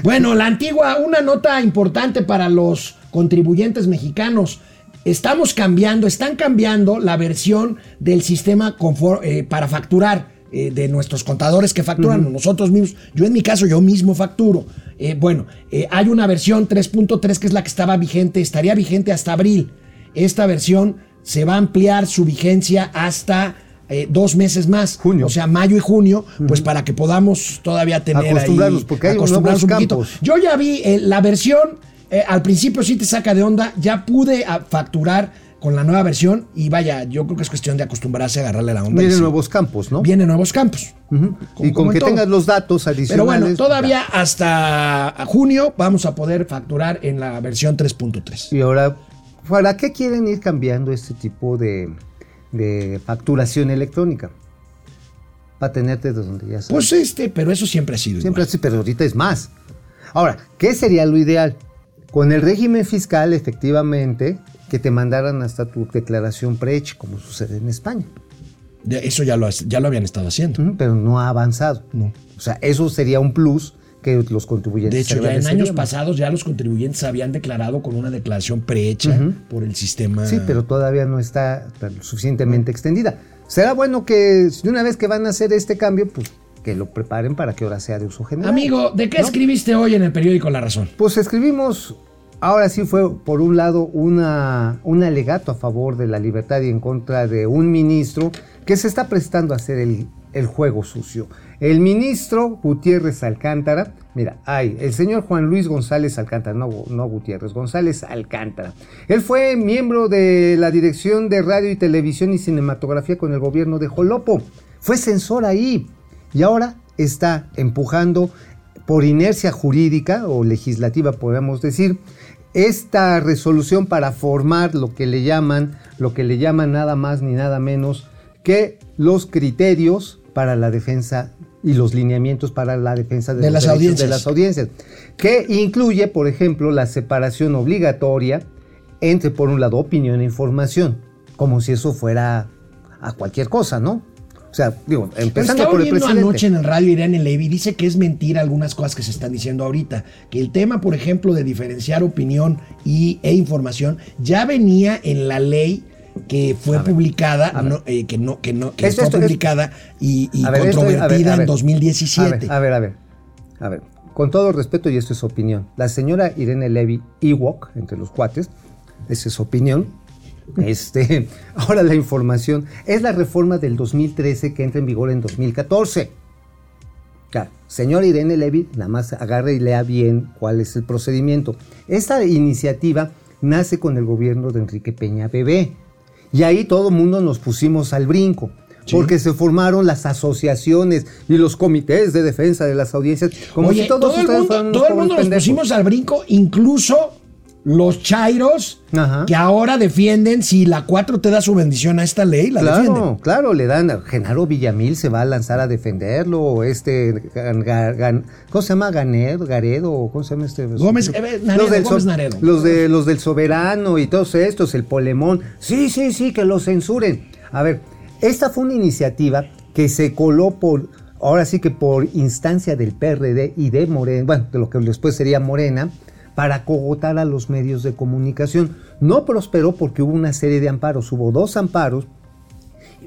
Bueno, la antigua, una nota importante para los contribuyentes mexicanos. Estamos cambiando, están cambiando la versión del sistema eh, para facturar eh, de nuestros contadores que facturan nosotros mismos. Yo en mi caso, yo mismo facturo. Eh, bueno, hay una versión 3.3 que es la que estaba vigente, estaría vigente hasta abril. Esta versión se va a ampliar su vigencia hasta eh, dos meses más. Junio. O sea, mayo y junio, pues para que podamos todavía tener Acostumbrarnos, ahí- porque hay acostumbrarnos un poquito. campos. Yo ya vi eh, la versión, eh, al principio sí te saca de onda, ya pude ah, facturar con la nueva versión y vaya, yo creo que es cuestión de acostumbrarse a agarrarle la onda. Vienen nuevos campos, ¿no? Vienen nuevos campos. Como- y con que todo. tengas los datos adicionales. Pero bueno, todavía hasta junio vamos a poder facturar en la versión 3.3. Y ahora, ¿para qué quieren ir cambiando este tipo de, de facturación electrónica? Para tenerte de donde ya sabes. Pues este, pero eso siempre ha sido Siempre igual. así, pero ahorita es más. Ahora, ¿qué sería lo ideal? Con el régimen fiscal, efectivamente, que te mandaran hasta tu declaración PRECH, como sucede en España. Eso ya lo, ya lo habían estado haciendo. Pero no ha avanzado. No. O sea, eso sería un plus que los contribuyentes De hecho, ya en años pasados ya los contribuyentes habían declarado con una declaración prehecha por el sistema. Sí, pero todavía no está tan suficientemente extendida. Será bueno que de una vez que van a hacer este cambio, pues que lo preparen para que ahora sea de uso general. Amigo, ¿de qué ¿No? escribiste hoy en el periódico La Razón? Pues escribimos, ahora sí fue por un lado una, un alegato a favor de la libertad y en contra de un ministro que se está prestando a hacer el, el juego sucio. El ministro Gutiérrez Alcántara, mira, hay el señor Juan Luis González Alcántara, no, no Gutiérrez, González Alcántara. Él fue miembro de la Dirección de Radio y Televisión y Cinematografía con el gobierno de Jolopo. Fue censor ahí y ahora está empujando por inercia jurídica o legislativa, podemos decir, esta resolución para formar lo que le llaman, lo que le llaman nada más ni nada menos que los criterios para la defensa y los lineamientos para la defensa de, De los las audiencias. de las audiencias, que incluye, por ejemplo, la separación obligatoria entre, por un lado, opinión e información, como si eso fuera a cualquier cosa, ¿no? O sea, digo, empezando por el presidente. anoche en el radio Irene Levy, dice que es mentira algunas cosas que se están diciendo ahorita, que el tema, por ejemplo, de diferenciar opinión y, e información ya venía en la ley que fue publicada, no, eh, que no, que no, que fue esto- publicada y, y A ver, esto- a ver, controvertida a en 2017. A ver, a ver, a ver. Con todo respeto, y esto es opinión. La señora Irene Levy Ewok, entre los cuates, esa es su opinión. Este, ahora la información es la reforma del 2013 que entra en vigor en 2014. Claro, señor Irene Levy, nada más agarre y lea bien cuál es el procedimiento. Esta iniciativa nace con el gobierno de Enrique Peña Bebé. Y ahí todo el mundo nos pusimos al brinco. Sí. porque se formaron las asociaciones y los comités de defensa de las audiencias. Como Oye, si todos todo el ustedes mundo, fueran unos todo el mundo nos pendejos. pusimos al brinco, incluso los chairos Ajá. que ahora defienden si la 4 te da su bendición a esta ley, la Claro, defienden. claro, le dan. Genaro Villamil se va a lanzar a defenderlo. o Este, Gan- Gan- Gan- ¿cómo se llama? Ganedo, Garedo, ¿cómo se llama este? Gómez, eh, Naredo, del Gómez Naredo. Los, de, los del Soberano y todos estos, el Polemón. Sí, sí, sí, que lo censuren. A ver, esta fue una iniciativa que se coló por, ahora sí que por instancia del PRD y de Morena, bueno, de lo que después sería Morena, para cogotar a los medios de comunicación. No prosperó porque hubo una serie de amparos, hubo dos amparos,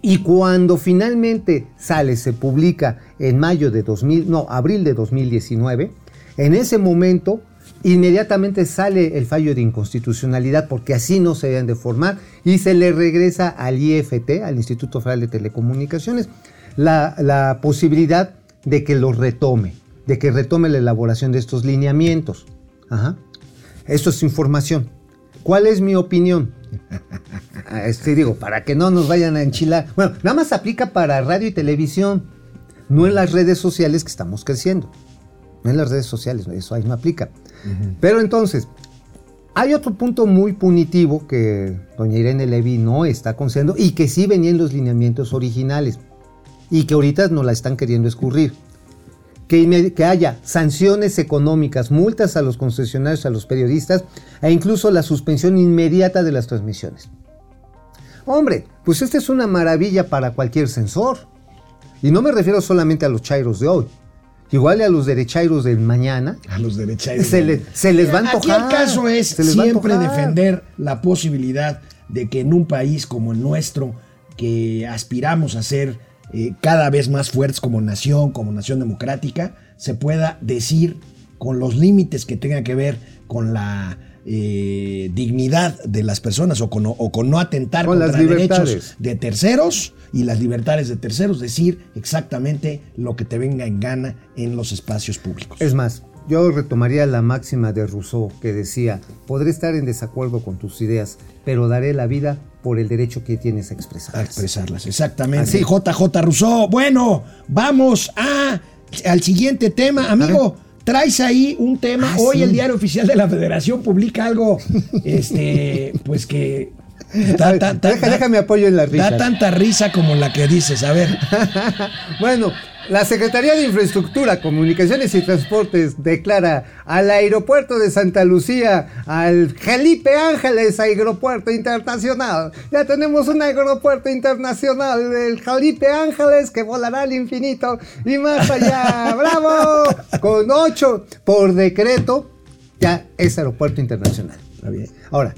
y cuando finalmente sale, se publica en mayo de 2000, no, abril de 2019, en ese momento inmediatamente sale el fallo de inconstitucionalidad porque así no se deben de formar y se le regresa al IFT, al Instituto Federal de Telecomunicaciones, la, la posibilidad de que lo retome, de que retome la elaboración de estos lineamientos. Ajá. Esto es información. ¿Cuál es mi opinión? Este digo, para que no nos vayan a enchilar. Bueno, nada más aplica para radio y televisión, no en las redes sociales que estamos creciendo. No en las redes sociales, eso ahí no aplica. Pero entonces, hay otro punto muy punitivo que doña Irene Levy no está concediendo y que sí venía en los lineamientos originales y que ahorita no la están queriendo escurrir. Que, haya sanciones económicas, multas a los concesionarios, a los periodistas e incluso la suspensión inmediata de las transmisiones. Hombre, pues esta es una maravilla para cualquier censor. Y no me refiero solamente a los chairos de hoy. Igual a los derechairos del mañana. A los derechairos. Se, le- se les va a Aquí antojar. el caso es siempre defender la posibilidad de que en un país como el nuestro, que aspiramos a ser eh, cada vez más fuertes como nación, como nación democrática, se pueda decir con los límites que tengan que ver con la eh, dignidad de las personas o con, o con no atentar Con contra las derechos libertades. de terceros y las libertades de terceros, decir exactamente lo que te venga en gana en los espacios públicos. Es más, yo retomaría la máxima de Rousseau que decía, podré estar en desacuerdo con tus ideas, pero daré la vida por el derecho que tienes a A expresar. expresarlas, exactamente. Así. JJ Rousseau. Bueno, vamos a, al siguiente tema. Amigo, traes ahí un tema. Ah, Hoy sí. el diario oficial de la Federación publica algo, este, pues que Deja- déjame apoyo en la risa. da tanta risa como la que dices. A ver, Bueno, la Secretaría de Infraestructura, Comunicaciones y Transportes declara al aeropuerto de Santa Lucía, al Felipe Ángeles Aeropuerto Internacional. Ya tenemos un aeropuerto internacional, el Felipe Ángeles, que volará al infinito y más allá. ¡Bravo! Con ocho por decreto, ya es aeropuerto internacional. Ahora,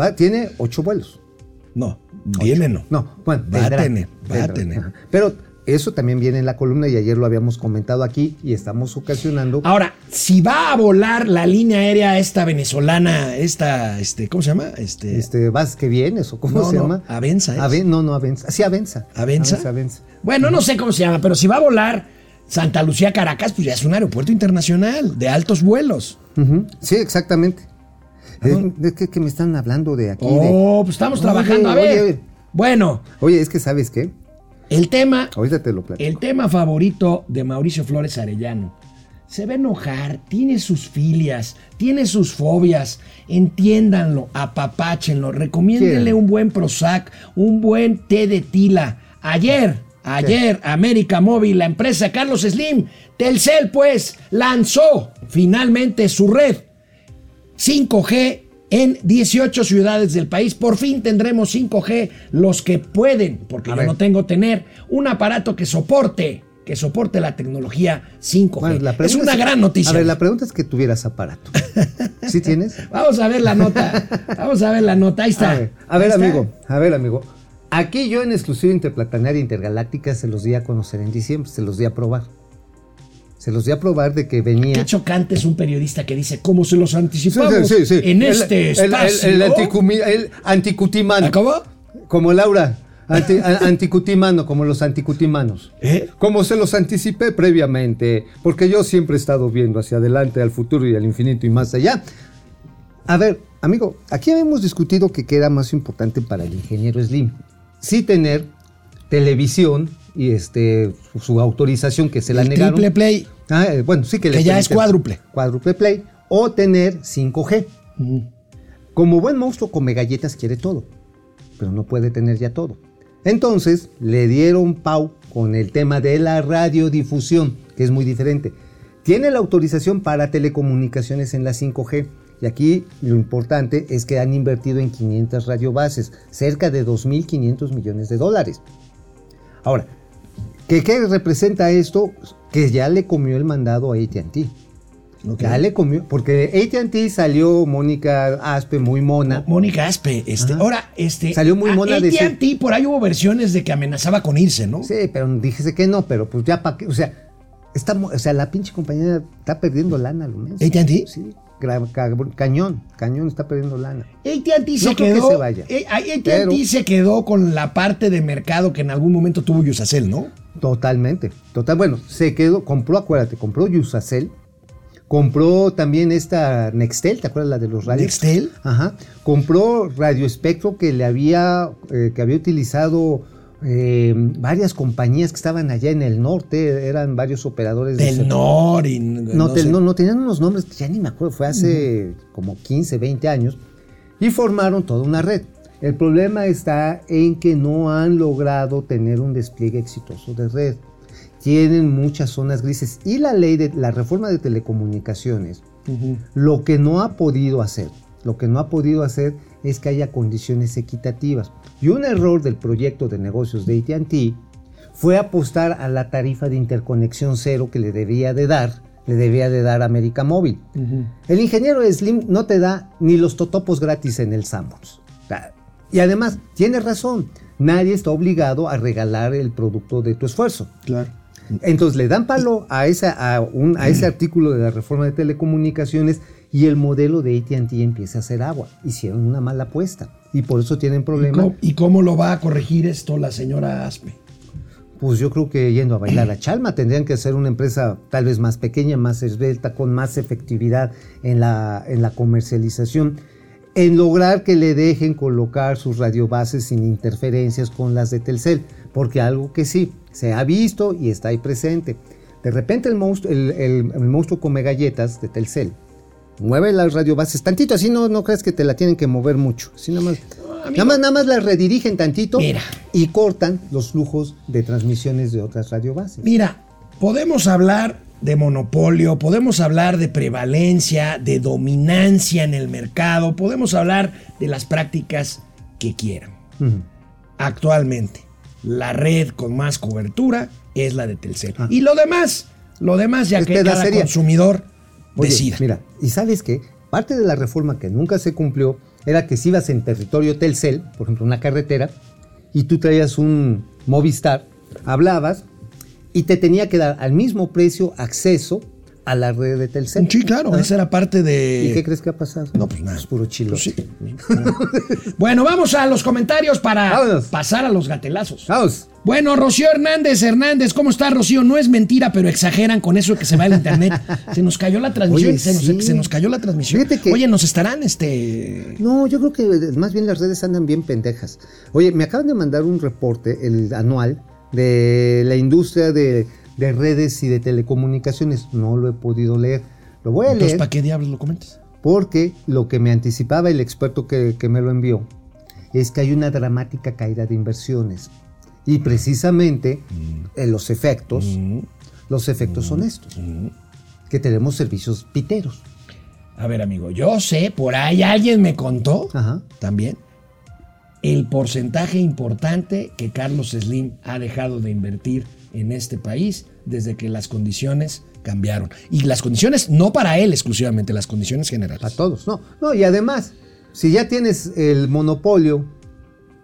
va- tiene ocho vuelos. no, viene no. No, bueno, Va a tener, va a tener. Pero eso también viene en la columna y ayer lo habíamos comentado aquí y estamos ocasionando. Ahora, si va a volar la línea aérea esta venezolana, esta, este, ¿cómo se llama? Este, Este, ¿vas que vienes o cómo No, se no, llama? Avenza es. Aven- no, no, Avenza. Sí, Avenza. ¿Avenza? Avenza, Avenza. Bueno, no sé cómo se llama, pero si va a volar Santa Lucía Caracas, pues ya es un aeropuerto internacional de altos vuelos. Sí, exactamente. Eh, ¿De qué, qué me están hablando de aquí? de- Oh, pues estamos Oye, trabajando. A ver. oye. Bueno, Oye, es que ¿sabes qué? El tema, Ahorita te lo platico. el tema favorito de Mauricio Flores Arellano. Se va a enojar, tiene sus filias, tiene sus fobias. Entiéndanlo, apapáchenlo, recomiéndenle un buen Prozac, un buen té de tila. Ayer, ayer, América Móvil, la empresa Carlos Slim, Telcel, pues, lanzó finalmente su red 5G en 18 ciudades del país. Por fin tendremos 5G los que pueden, porque A yo ver. no tengo tener un aparato que soporte, que soporte la tecnología 5G. Bueno, la es una gran noticia. A ver, la pregunta es que tuvieras aparato. ¿Sí tienes? Vamos a ver la nota. Vamos a ver la nota. Ahí está. A ver, a ver, Ahí está. amigo, a ver, amigo. Aquí yo en exclusiva interplatanaria intergaláctica se los di a conocer en diciembre, se los di a probar. Se los di a probar de que venía. Qué chocante es un periodista que dice cómo se los anticipamos sí, sí, sí. en este el, espacio. El, anticutimano. ¿Acabó? Como Laura. Anti- anticutimano, como los anticutimanos. ¿Eh? Como se los anticipé previamente, porque yo siempre he estado viendo hacia adelante, al futuro y al infinito y más allá. A ver, amigo, aquí habíamos discutido que qué era más importante para el ingeniero Slim. Sí tener televisión y este su, autorización que se la El negaron. triple play. Ah, eh, bueno, sí que, le ya es cuádruple. Cuádruple play o tener 5G. Como buen monstruo come galletas quiere todo, pero no puede tener ya todo. Entonces le dieron pau con el tema de la radiodifusión, que es muy diferente. Tiene la autorización para telecomunicaciones en la 5G. Y aquí lo importante es que han invertido en 500 radiobases, cerca de 2.500 millones de dólares. Ahora, ¿qué, qué representa esto? Que ya le comió el mandado a ATT. Ya le comió, porque ATT salió Mónica Aspe muy mona. Mónica Aspe, este, Ajá. ahora, este. Salió muy mona de AT&T, por ahí hubo versiones de que amenazaba con irse, ¿no? Sí, pero díjese que no, pero pues ya para qué, o sea, está, o sea, la pinche compañía está perdiendo lana, lo menos. ¿AT&T? Sí, cañón, cañón está perdiendo lana. AT&T se No creo que quedó. se vaya. eh, AT&T Pero- se quedó con la parte de mercado que en algún momento tuvo Yusacel, ¿no? Totalmente, total, bueno, se quedó, compró, acuérdate, compró Yusacel, compró también esta Nextel, ¿te acuerdas la de los radios? Nextel. Ajá, compró Radio Espectro que le había, eh, que había utilizado eh, varias compañías que estaban allá en el norte, eran varios operadores de Del Nor y No, no te- sé. no, no, tenían unos nombres que ya ni me acuerdo, fue hace como 15, 20 años, y formaron toda una red. El problema está en que no han logrado tener un despliegue exitoso de red. Tienen muchas zonas grises y la ley de la reforma de telecomunicaciones lo que no ha podido hacer, lo que no ha podido hacer es que haya condiciones equitativas. Y un error del proyecto de negocios de AT&T fue apostar a la tarifa de interconexión cero que le debía de dar, le debía de dar América Móvil. El ingeniero Slim no te da ni los totopos gratis en el sea, Y además, tiene razón, nadie está obligado a regalar el producto de tu esfuerzo. Claro. Entonces le dan palo a, esa, a, un- a ese artículo de la reforma de telecomunicaciones y el modelo de ATT empieza a hacer agua. Hicieron una mala apuesta y por eso tienen ¿Y problema. cómo, y cómo lo va a corregir esto la señora Aspe? Pues yo creo que yendo a bailar a Chalma tendrían que ser una empresa tal vez más pequeña, más esbelta, con más efectividad en la, en la comercialización, en lograr que le dejen colocar sus radiobases sin interferencias con las de Telcel, porque algo que sí se ha visto y está ahí presente. De repente el monstruo, el, el- el monstruo come galletas de Telcel. Mueve las radiobases tantito, así no, no crees que te la tienen que mover mucho. Así nada más, nada más, nada más la redirigen tantito Mira. y cortan los flujos de transmisiones de otras radiobases. Mira, podemos hablar de monopolio, podemos hablar de prevalencia, de dominancia en el mercado, podemos hablar de las prácticas que quieran. Actualmente, la red con más cobertura es la de Telcel. Ah. Y lo demás, lo demás ya Es que cada consumidor Oye, decida. Mira, y sabes qué, parte de la reforma que nunca se cumplió era que si ibas en territorio Telcel, por ejemplo, una carretera, y tú traías un Movistar, hablabas y te tenía que dar al mismo precio acceso a la red de Telcel. Sí, claro, Ah. esa era parte de... ¿Y qué crees que ha pasado? No, pues nada. Es puro chilo. Pues sí. bueno, vamos a los comentarios para Vámonos. pasar a los gatelazos. Vamos. Bueno, Rocío Hernández, Hernández, ¿cómo está Rocío? No es mentira, pero exageran con eso de que se va el internet. Se nos cayó la transmisión. Oye, se, nos, sí. se nos cayó la transmisión. Que- Oye, nos estarán este. No, yo creo que más bien las redes andan bien pendejas. Oye, me acaban de mandar un reporte, el anual, de la industria de, de redes y de telecomunicaciones. No lo he podido leer. Lo voy a Entonces, leer ¿para qué diablos lo comentas? porque lo que me anticipaba el experto que, que me lo envió es que hay una dramática caída de inversiones. Y precisamente Mm. en los efectos, los efectos son estos. Que tenemos servicios piteros. A ver, amigo, yo sé, por ahí alguien me contó Ajá. también el porcentaje importante que Carlos Slim ha dejado de invertir en este país desde que las condiciones cambiaron. Y las condiciones no para él exclusivamente, las condiciones generales. A todos, no. No, y además, si ya tienes el monopolio,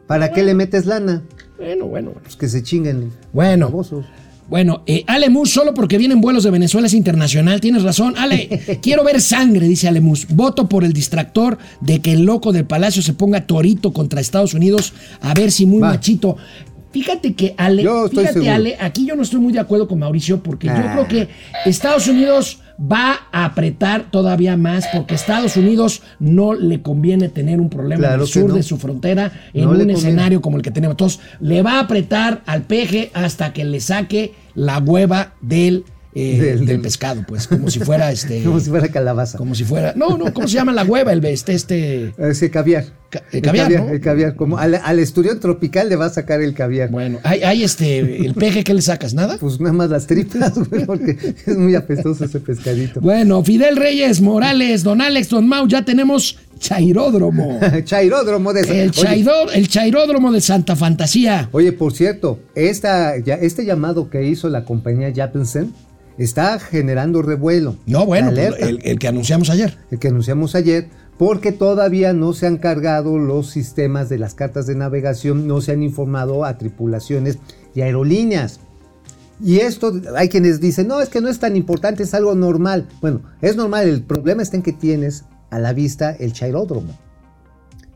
¿para qué le metes lana? Bueno, bueno, bueno. Pues que se chinguen. Bueno. babosos. Bueno, eh, Ale Mus, solo porque vienen vuelos de Venezuela es internacional. Tienes razón. Ale, quiero ver sangre, dice Ale Mus. Voto por el distractor de que el loco del palacio se ponga torito contra Estados Unidos a ver si muy Va. machito. Fíjate que Ale, Yo estoy fíjate seguro. Ale, aquí yo no estoy muy de acuerdo con Mauricio porque yo Ah. creo que Estados Unidos va a apretar todavía más porque Estados Unidos no le conviene tener un problema Claro en el sur no. de su frontera en No un escenario como el que tenemos. Entonces, le va a apretar al peje hasta que le saque la hueva del, eh, Del- pescado, pues, como si fuera este. Como si fuera calabaza. como si fuera. No, no, ¿cómo se llama la hueva? El este, este. Ese caviar. Ca- el caviar, ¿no? el caviar. Como al, al esturión tropical le va a sacar el caviar. Bueno, hay, hay este. El peje, ¿qué le sacas? ¿Nada? Pues nada más las tripas, güey, porque es muy apestoso ese pescadito. Bueno, Fidel Reyes, Morales, Don Alex, Don Mau, ya tenemos chairódromo. Chairódromo de El, chaidor- el chairódromo de Santa Fantasía. Oye, por cierto, esta, ya, este llamado que hizo la compañía Jappensen está generando revuelo. No, bueno, pues, el que anunciamos ayer. el que anunciamos ayer, porque todavía no se han cargado los sistemas de las cartas de navegación, no se han informado a tripulaciones y aerolíneas. Y esto, hay quienes dicen, no, es que no es tan importante, es algo normal. Bueno, es normal, el problema está en que tienes a la vista el chairódromo.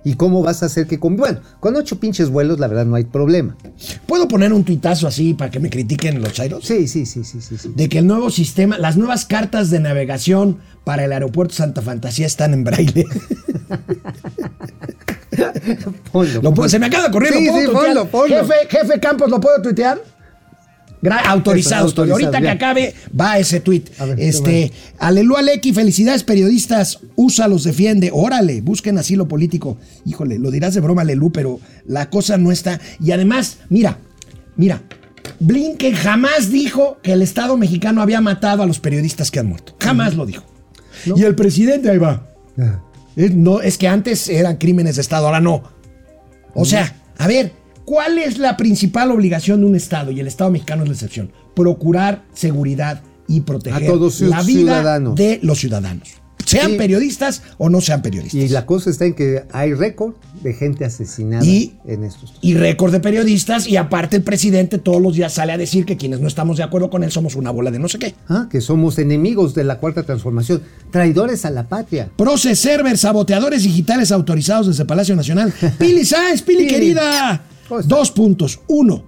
¿Y cómo vas a hacer que con... Bueno, con ocho pinches vuelos, la verdad, no hay problema. ¿Puedo poner un tuitazo así para que me critiquen los chairos? Sí, sí, sí, sí, sí. sí. De que el nuevo sistema, las nuevas cartas de navegación para el aeropuerto Santa Fantasía están en braille. Ponlo, Lo puedo- se me acaba de ocurrir, Sí, ¿lo puedo sí, tuitear? ponlo, ponlo. Jefe, jefe Campos, ¿lo puedo tuitear? Gra- autorizado, Eso, estoy. autorizado, Ahorita que acabe, va ese tweet. A ver, ¿qué este, Alelu Aleki, felicidades periodistas, USA los defiende. Órale, busquen asilo político. Híjole, lo dirás de broma, Alelu, pero la cosa no está. Y además, mira, mira, Blinken jamás dijo que el Estado mexicano había matado a los periodistas que han muerto. Jamás lo dijo. Y el presidente, ahí va. Ah. No, es que antes eran crímenes de Estado, ahora no. O sea, a ver, ¿cuál es la principal obligación de un Estado? Y el Estado mexicano es la excepción. Procurar seguridad y proteger A todos sus la vida ciudadanos. de los ciudadanos. Sean periodistas o no sean periodistas. Y la cosa está en que hay récord de gente asesinada Y- en estos. y récord de periodistas y aparte el presidente todos los días sale a decir que quienes no estamos de acuerdo con él somos una bola de no sé qué. Ah, que somos enemigos de la cuarta transformación, traidores a la patria. Proces Server, saboteadores digitales autorizados desde Palacio Nacional. Pili Sáenz, Pili. querida. Dos puntos. Uno,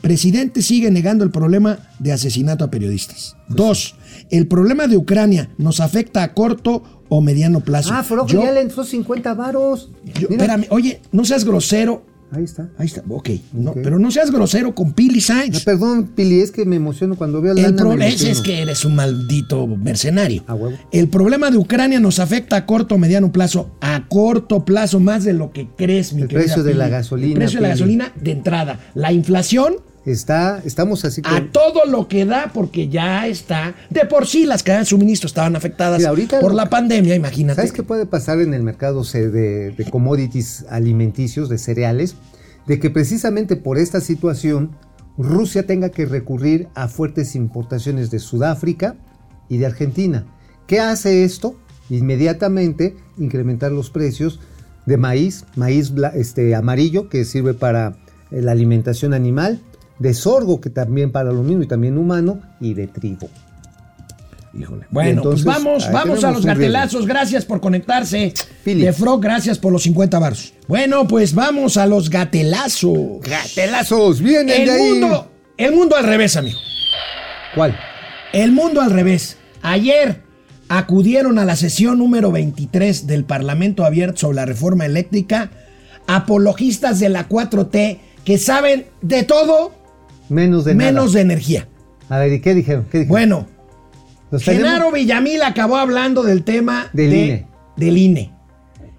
presidente sigue negando el problema de asesinato a periodistas. Dos, el problema de Ucrania nos afecta a corto o mediano plazo. Ah, Froco Yo- ya le entró 50 varos. yo- espérame, oye, no seas grosero. Ahí está. Ahí está, ok. No, Ok. pero no seas grosero con Pili Ah, Sáenz. perdón, Pili, es que me emociono cuando veo la El lana, me problema es, que eres un maldito mercenario. A huevo. El problema de Ucrania nos afecta a corto o mediano plazo. A corto plazo, más de lo que crees, mi El precio de la gasolina, El precio de la gasolina de entrada. La inflación Está, estamos así a todo lo que da porque ya está. De por sí las cadenas de suministro estaban afectadas Mira, ahorita por la pandemia, imagínate. ¿Sabes qué puede pasar en el mercado de, de commodities alimenticios, de cereales? De que precisamente por esta situación Rusia tenga que recurrir a fuertes importaciones de Sudáfrica y de Argentina. ¿Qué hace esto? Inmediatamente incrementar los precios de maíz, maíz este, amarillo que sirve para eh, la alimentación animal, de sorgo que también para lo mismo y también humano y de trigo. Híjole. Bueno, entonces, pues vamos, vamos a los gatelazos. Gracias por conectarse. Pili. De Frog, gracias por los 50 baros. Bueno, pues vamos a los gatelazos. ¡Gatelazos! ¡Vienen El de ahí! mundo, el mundo al revés, amigo. ¿Cuál? El mundo al revés. Ayer acudieron a la sesión número 23 del Parlamento Abierto sobre la reforma eléctrica apologistas de la 4T que saben de todo Menos de menos nada. de energía. A ver, ¿y qué dijeron? ¿Qué dijeron? Bueno. Genaro Villamil acabó hablando del tema Del de- INE. del INE.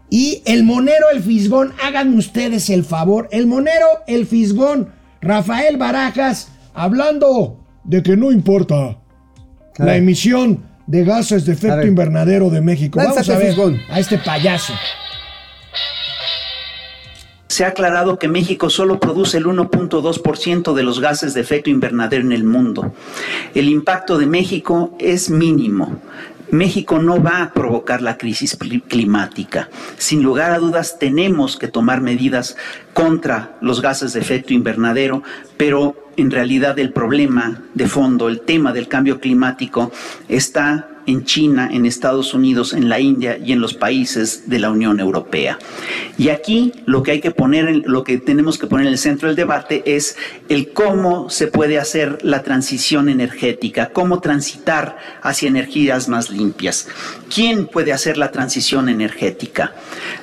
Y el monero, el fisgón, háganme ustedes el favor. El monero, el fisgón, Rafael Barajas, hablando de que no importa A la ver. emisión de gases de efecto ver. invernadero de México. Vamos a ver fisgón. a este payaso. Se ha aclarado que México solo produce el 1.2% de los gases de efecto invernadero en el mundo. El impacto de México es mínimo. México no va a provocar la crisis climática. Sin lugar a dudas, tenemos que tomar medidas contra los gases de efecto invernadero, pero en realidad el problema de fondo, el tema del cambio climático, está en China, en Estados Unidos, en la India y en los países de la Unión Europea. Y aquí lo que hay que poner, lo que tenemos que poner en el centro del debate es el cómo se puede hacer la transición energética, cómo transitar hacia energías más limpias. ¿Quién puede hacer la transición energética?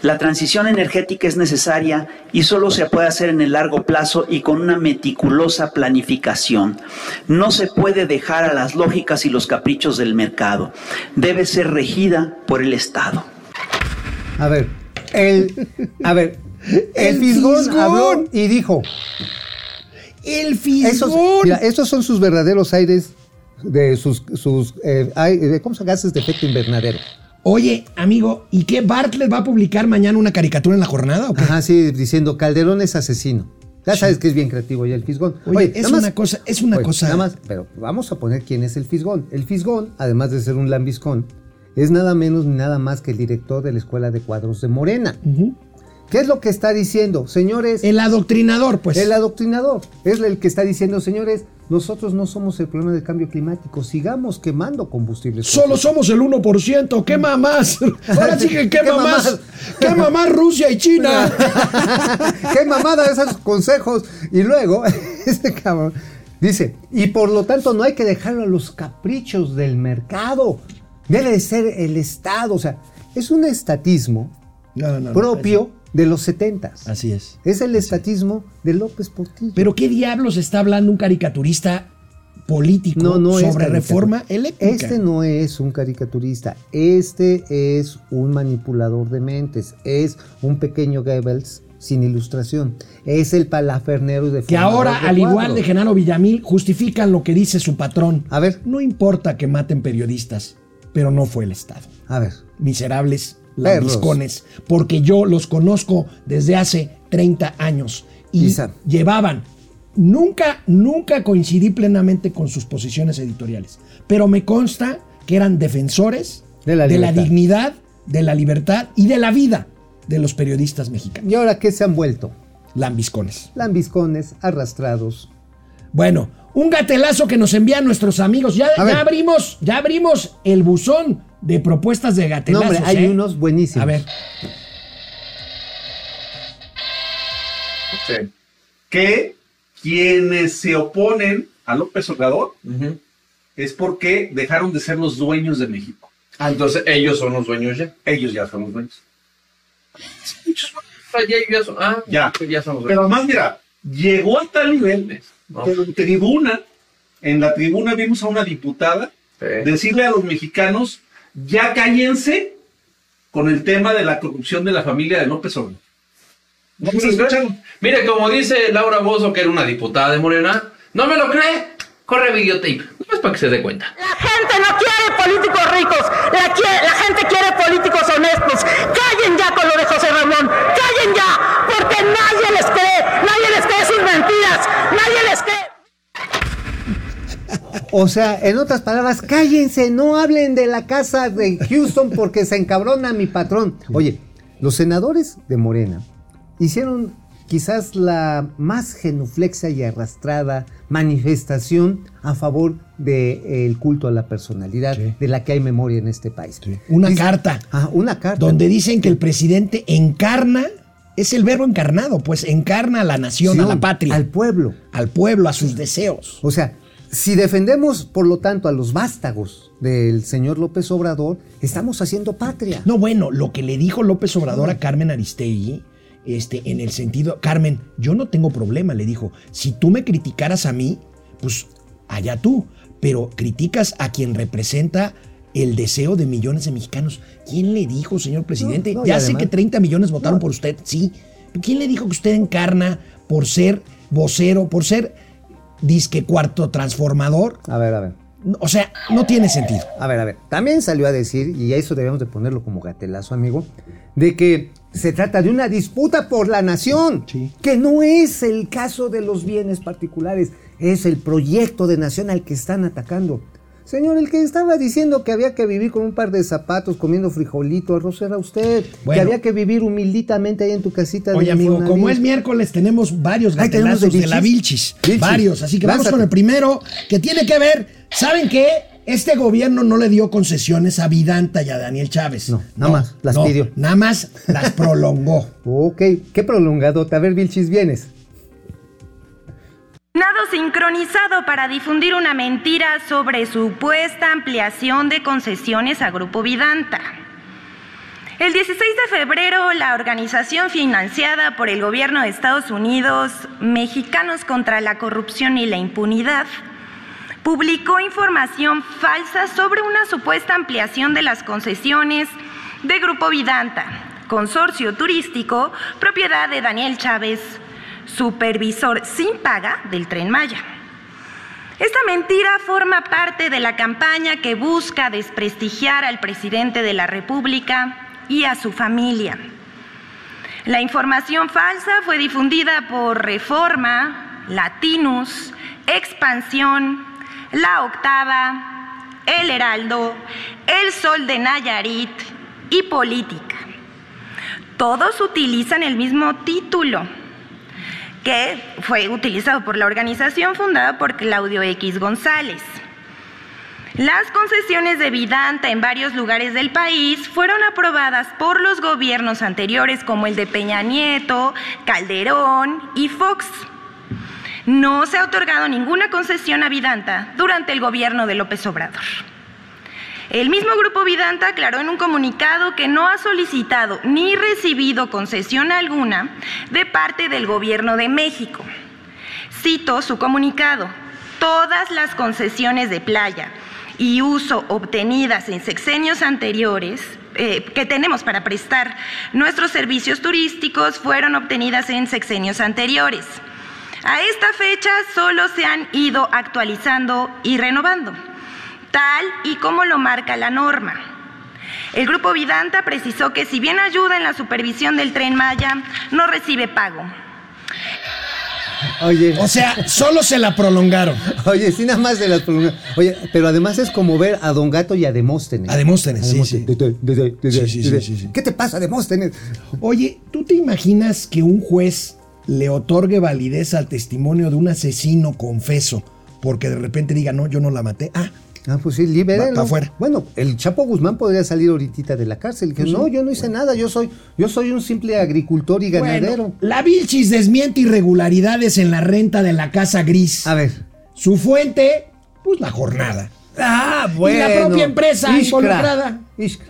La transición energética es necesaria y solo se puede hacer en el largo plazo y con una meticulosa planificación. No se puede dejar a las lógicas y los caprichos del mercado. Debe ser regida por el Estado. A ver, el, a ver, el, El Fisgón, Fisgón. habló y dijo, El esos, fisgón. mira, estos son sus verdaderos aires de sus, sus eh, ai- de- ¿cómo se gases de efecto invernadero. Oye, amigo, ¿y qué Bartlett va a publicar mañana una caricatura en la jornada o qué? Ajá, sí, diciendo Calderón es asesino. Ya sabes que es bien creativo ya el Fisgón. Oye, es más- una cosa, es una Oye, cosa. Nada más, pero vamos a poner quién es el Fisgón. El Fisgón, además de ser un lambiscón, es nada menos ni nada más que el director de la Escuela de Cuadros de Morena. ¿Qué es lo que está diciendo? Señores, El adoctrinador, pues. el adoctrinador es el que está diciendo, señores, nosotros no somos el problema del cambio climático, sigamos quemando combustibles. Solo fósiles". somos el 1%, quema más. Ahora sí que quema más. Quema más Rusia y China. ¡Qué mamada esos consejos! Y luego, este cabrón dice, y por lo tanto no hay que dejarlo a los caprichos del mercado. Debe de ser el Estado. O sea, es un estatismo No, no, no, propio de los setentas. Así es. Es el estatismo de López Portillo. Pero ¿qué diablos está hablando un caricaturista político no, no es sobre reforma eléctrica? Este no es un caricaturista, este es un manipulador de mentes, es un pequeño Goebbels sin ilustración, es el palafernero de que ahora, al igual de Genaro Villamil, justifican lo que dice su patrón. A ver. No importa que maten periodistas, pero no fue el Estado. A ver, Miserables Perros. lambiscones, porque yo los conozco desde hace 30 años y llevaban. Nunca, nunca coincidí plenamente con sus posiciones editoriales, pero me consta que eran defensores De la dignidad, de la libertad y de la vida de los periodistas mexicanos. ¿y ahora qué se han vuelto? Lambiscones. Lambiscones, arrastrados. Bueno, un gatelazo que nos envían nuestros amigos. Ya abrimos, ya abrimos el buzón de propuestas de No, gatelazos. hombre, hay ¿eh? unos buenísimos. A ver. que quienes se oponen a López Obrador es porque dejaron de ser los dueños de México. Ah, entonces ellos son los dueños ya. Ellos ya son los dueños. Ya, ya son, ah, Ya. ya son los Pero dueños. además, mira, llegó a tal nivel No. que en tribuna, en la tribuna vimos a una diputada Sí. decirle a los mexicanos, ya cállense con el tema de la corrupción de la familia de López Obrador. A escuchar. Mire, como dice Laura Bozo, que era una diputada de Morena, ¿no me lo cree? Corre videotape. No es para que se dé cuenta. La gente no quiere políticos ricos, la, quie- la gente quiere políticos honestos. Callen ya con lo de José Ramón, callen ya, porque nadie les cree, nadie les cree sus mentiras, nadie les cree. O sea, en otras palabras, cállense, no hablen de la casa de Houston porque se encabrona mi patrón. Oye, los senadores de Morena hicieron quizás la más genuflexa y arrastrada manifestación a favor del culto a la personalidad, Sí. de la que hay memoria en este país. Una Dice- carta. Ah, una carta. donde dicen que el presidente encarna, es el verbo encarnado, pues encarna a la nación, a la patria, Al al, pueblo. pueblo, a sus deseos. O sea, si defendemos, por lo tanto, a los vástagos del señor López Obrador, estamos haciendo patria. No, bueno, lo que le dijo López Obrador a Carmen Aristegui, este, en el sentido, Carmen, yo no tengo problema, le dijo, si tú me criticaras a mí, pues allá tú, pero criticas a quien representa el deseo de millones de mexicanos. ¿Quién le dijo, señor presidente? No, no, y ya sé que 30 millones votaron por usted, sí. ¿Quién le dijo que usted encarna por ser vocero, por ser disque cuarto transformador? A ver, a ver. O sea, no tiene sentido. A ver, a ver. También salió a decir, y a eso debemos de ponerlo como gatelazo, amigo, de que se trata de una disputa por la nación. Sí. Que no es el caso de los bienes particulares, es el proyecto de nación al que están atacando. Señor, el que estaba diciendo que había que vivir con un par de zapatos, comiendo frijolito, arroz, era usted. Que había que vivir humilditamente ahí en tu casita. de Oye, amigo, Infonavit. como es miércoles, tenemos varios gatelazos de de, la Vilchis. Varios. Así que vamos con el primero, que tiene que ver, ¿saben qué? este gobierno no le dio concesiones a Vidanta y a Daniel Chávez. No, nada más, las no, pidió. Nada más las prolongó. Ok, qué prolongadote. A ver, Vilchis, vienes. Nado sincronizado para difundir una mentira sobre supuesta ampliación de concesiones a Grupo Vidanta. El 16 de febrero, la organización financiada por el gobierno de Estados Unidos, Mexicanos contra la Corrupción y la Impunidad, publicó información falsa sobre una supuesta ampliación de las concesiones de Grupo Vidanta, consorcio turístico, propiedad de Daniel Chávez, supervisor sin paga del tren Maya. Esta mentira forma parte de la campaña que busca desprestigiar al presidente de la República y a su familia. La información falsa fue difundida por Reforma, Latinus, Expansión, La Octava, El Heraldo, El Sol de Nayarit y Política. Todos utilizan el mismo título que fue utilizado por la organización fundada por Claudio X González. Las concesiones de Vidanta en varios lugares del país fueron aprobadas por los gobiernos anteriores como el de Peña Nieto, Calderón y Fox. No se ha otorgado ninguna concesión a Vidanta durante el gobierno de López Obrador. El mismo grupo Vidanta aclaró en un comunicado que no ha solicitado ni recibido concesión alguna de parte del gobierno de México. Cito su comunicado. Todas las concesiones de playa y uso obtenidas en sexenios anteriores eh, que tenemos para prestar nuestros servicios turísticos fueron obtenidas en sexenios anteriores. A esta fecha solo se han ido actualizando y renovando, tal y como lo marca la norma. El Grupo Vidanta precisó que si bien ayuda en la supervisión del tren Maya, no recibe pago. Oye. O sea, solo se la prolongaron. Oye, sí, nada más de las prolongadas. Oye, pero además es como ver a Don Gato y a Demóstenes. A Demóstenes, sí, sí. De- de- de- de- de- Sí, sí, sí, de- sí, sí. ¿Qué te pasa, Demóstenes? Oye, ¿tú te imaginas que un juez le otorgue validez al testimonio de un asesino confeso porque de repente diga, no, yo no la maté? Ah, Ah, pues sí, libérenlo. Va pa' afuera. Bueno, el Chapo Guzmán podría salir ahorita de la cárcel. Que no, yo no hice nada, yo soy, yo soy un simple agricultor y ganadero. Bueno, la Vilchis desmiente irregularidades en la renta de la Casa Gris. A ver. Su fuente, pues la jornada. Ah, Y la propia empresa Iskra. involucrada.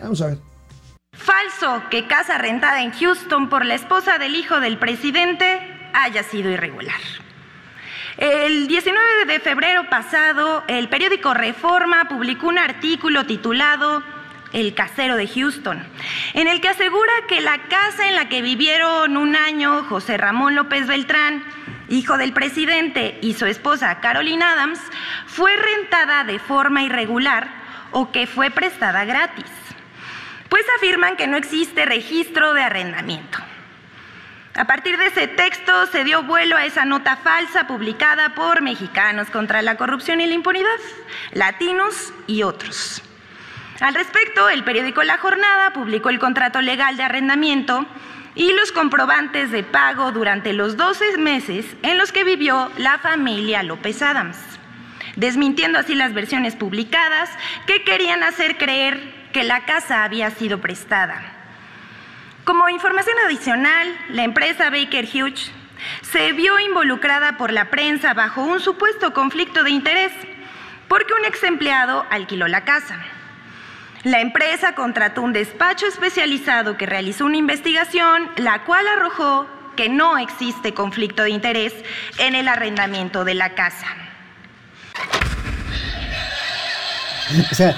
Vamos a ver. Falso que casa rentada en Houston por la esposa del hijo del presidente haya sido irregular. El 19 de febrero pasado, el periódico Reforma publicó un artículo titulado El casero de Houston, en el que asegura que la casa en la que vivieron un año José Ramón López Beltrán, hijo del presidente, y su esposa Carolina Adams, fue rentada de forma irregular o que fue prestada gratis pues afirman que no existe registro de arrendamiento. A partir de ese texto se dio vuelo a esa nota falsa publicada por Mexicanos contra la Corrupción y la Impunidad, Latinos y otros. Al respecto, el periódico La Jornada publicó el contrato legal de arrendamiento y los comprobantes de pago durante los 12 meses en los que vivió la familia López Adams, desmintiendo así las versiones publicadas que querían hacer creer que la casa había sido prestada. Como información adicional, la empresa Baker Hughes se vio involucrada por la prensa bajo un supuesto conflicto de interés porque un ex empleado alquiló la casa. La empresa contrató un despacho especializado que realizó una investigación, la cual arrojó que no existe conflicto de interés en el arrendamiento de la casa. O sea,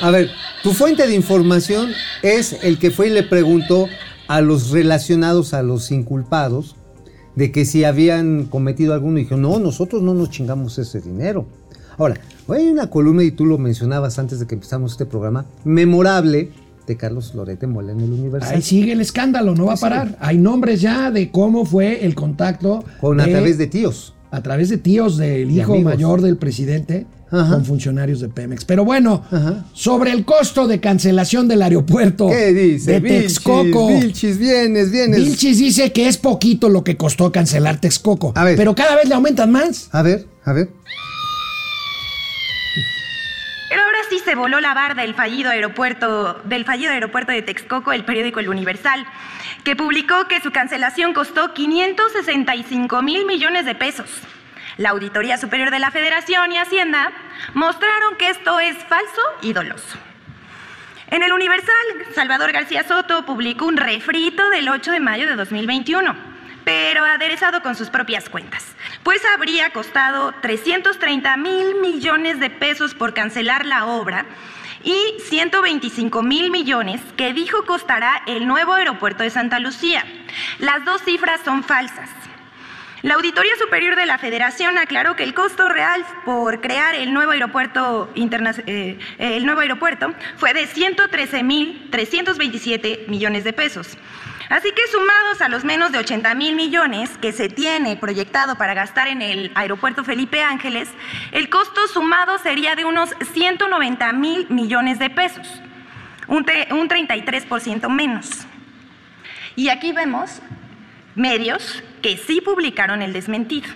a ver, tu fuente de información es el que fue y le preguntó a los relacionados, a los inculpados, de que si habían cometido alguno. Y dijo, no, nosotros no nos chingamos ese dinero. Ahora, hay una columna, y tú lo mencionabas antes de que empezamos este programa, memorable de Carlos Lorete Mola en el Universal. Ahí sigue el escándalo, no va a parar. Hay nombres ya de cómo fue el contacto. Con a través de tíos. A través de tíos del hijo amigos. mayor del presidente Ajá. con funcionarios de Pemex. Pero bueno, Ajá. sobre el costo de cancelación del aeropuerto ¿Qué dice? de Vilchis, Texcoco. Vilchis, vienes, vienes. Vilchis dice que es poquito lo que costó cancelar Texcoco. A ver. Pero cada vez le aumentan más. A ver, a ver. Pero ahora así se voló la barda el fallido aeropuerto, del fallido aeropuerto de Texcoco el periódico El Universal, que publicó que su cancelación costó 565 mil millones de pesos. La Auditoría Superior de la Federación y Hacienda mostraron que esto es falso y doloso. En el Universal, Salvador García Soto publicó un refrito del 8 de mayo de 2021, pero aderezado con sus propias cuentas, pues habría costado 330 mil millones de pesos por cancelar la obra y 125 mil millones que dijo costará el nuevo aeropuerto de Santa Lucía. Las dos cifras son falsas. La Auditoría Superior de la Federación aclaró que el costo real por crear el nuevo aeropuerto, eh, fue de 113.327 millones de pesos. Así que sumados a los menos de 80 mil millones que se tiene proyectado para gastar en el aeropuerto Felipe Ángeles, el costo sumado sería de unos 190 mil millones de pesos, un 33% menos. Y aquí vemos medios que sí publicaron el desmentido.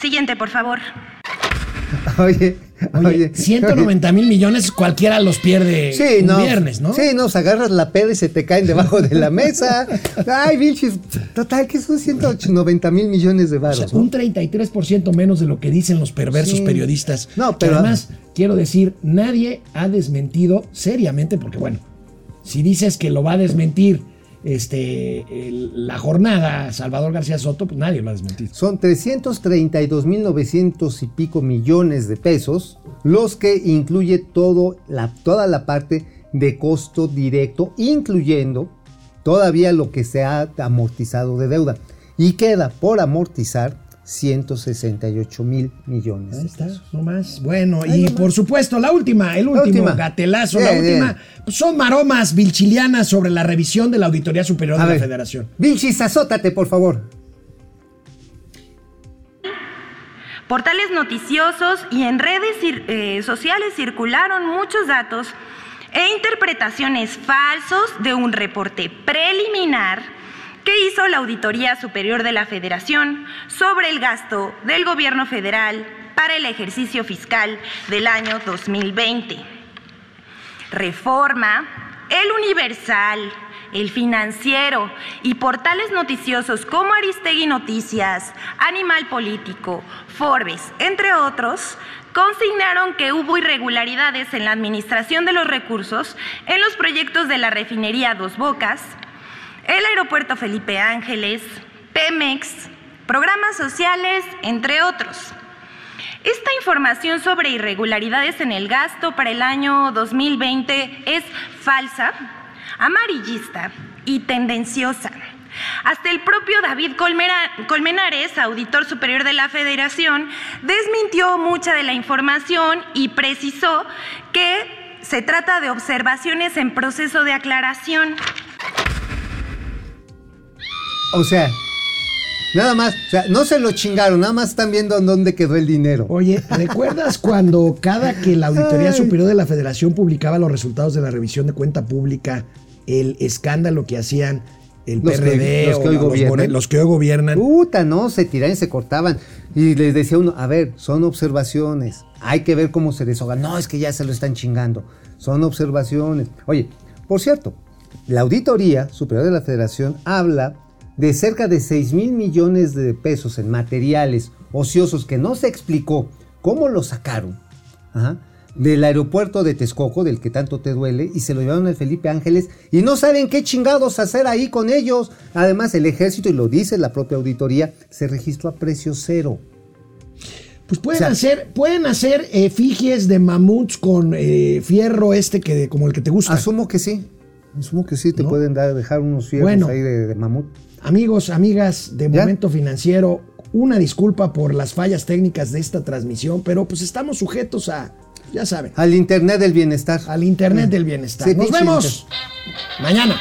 Siguiente, por favor. Oye, Oye, oye. 190 mil millones cualquiera los pierde Sí, un no. viernes, ¿no? Sí, nos agarras la peda y se te caen debajo de la mesa. Ay, Vilchis, total, que son 190 mil millones de O sea, varos. ¿no? un 33% menos de lo que dicen los perversos Sí. periodistas. No, pero- además, quiero decir, nadie ha desmentido seriamente, porque bueno, si dices que lo va a desmentir este, la jornada Salvador García Soto, pues nadie lo ha desmentido. Son 332 mil 900 y pico millones de pesos, los que incluye todo la, toda la parte de costo directo, incluyendo todavía lo que se ha amortizado de deuda. Y queda por amortizar 168 mil millones. Ahí de está, pesos. no más. Bueno, Ahí y nomás. por supuesto, la última, el último última. gatelazo, Bien, la última, son maromas vilchilianas sobre la revisión de la Auditoría Superior A de ver, la Federación. Vilchis, azótate, por favor. Portales noticiosos y en redes eh, sociales circularon muchos datos e interpretaciones falsos de un reporte preliminar que hizo la Auditoría Superior de la Federación sobre el gasto del gobierno federal para el ejercicio fiscal del año 2020. Reforma, El Universal, El Financiero y portales noticiosos como Aristegui Noticias, Animal Político, Forbes, entre otros, consignaron que hubo irregularidades en la administración de los recursos en los proyectos de la refinería Dos Bocas, el aeropuerto Felipe Ángeles, Pemex, programas sociales, entre otros. Esta información sobre irregularidades en el gasto para el año 2020 es falsa, amarillista y tendenciosa. Hasta el propio David Colmenares, auditor superior de la Federación, desmintió mucha de la información y precisó que se trata de observaciones en proceso de aclaración. O sea, nada más, o sea, no se lo chingaron, nada más están viendo en dónde quedó el dinero. Oye, ¿recuerdas cuando cada que la Auditoría Ay. Superior de la Federación publicaba los resultados de la revisión de cuenta pública, el escándalo que hacían el Los que- PRD los que o hoy los, gobiernan. los que hoy gobiernan? Puta, no, se tiraban y se cortaban. Y les decía uno, a ver, son observaciones. Hay que ver cómo se deshogan. No, es que ya se lo están chingando. Son observaciones. Oye, por cierto, la Auditoría Superior de la Federación habla de cerca de 6 mil millones de pesos en materiales ociosos que no se explicó cómo lo sacaron. Ajá, del aeropuerto de Texcoco, del que tanto te duele, y se lo llevaron al Felipe Ángeles y no saben qué chingados hacer ahí con ellos. Además, el ejército, y lo dice la propia auditoría, se registró a precio cero. Pues pueden O sea- hacer, pueden hacer efigies de mamuts con eh, fierro este que como el que te gusta. Asumo que sí. Asumo que sí, te ¿No? pueden dar, dejar unos fierros Bueno. ahí de, de mamut. Amigos, amigas de ¿Ya? Momento Financiero, una disculpa por las fallas técnicas de esta transmisión, pero pues estamos sujetos a, ya saben, Al Internet del Bienestar. al Internet del bienestar. Sí, Nos vemos mañana.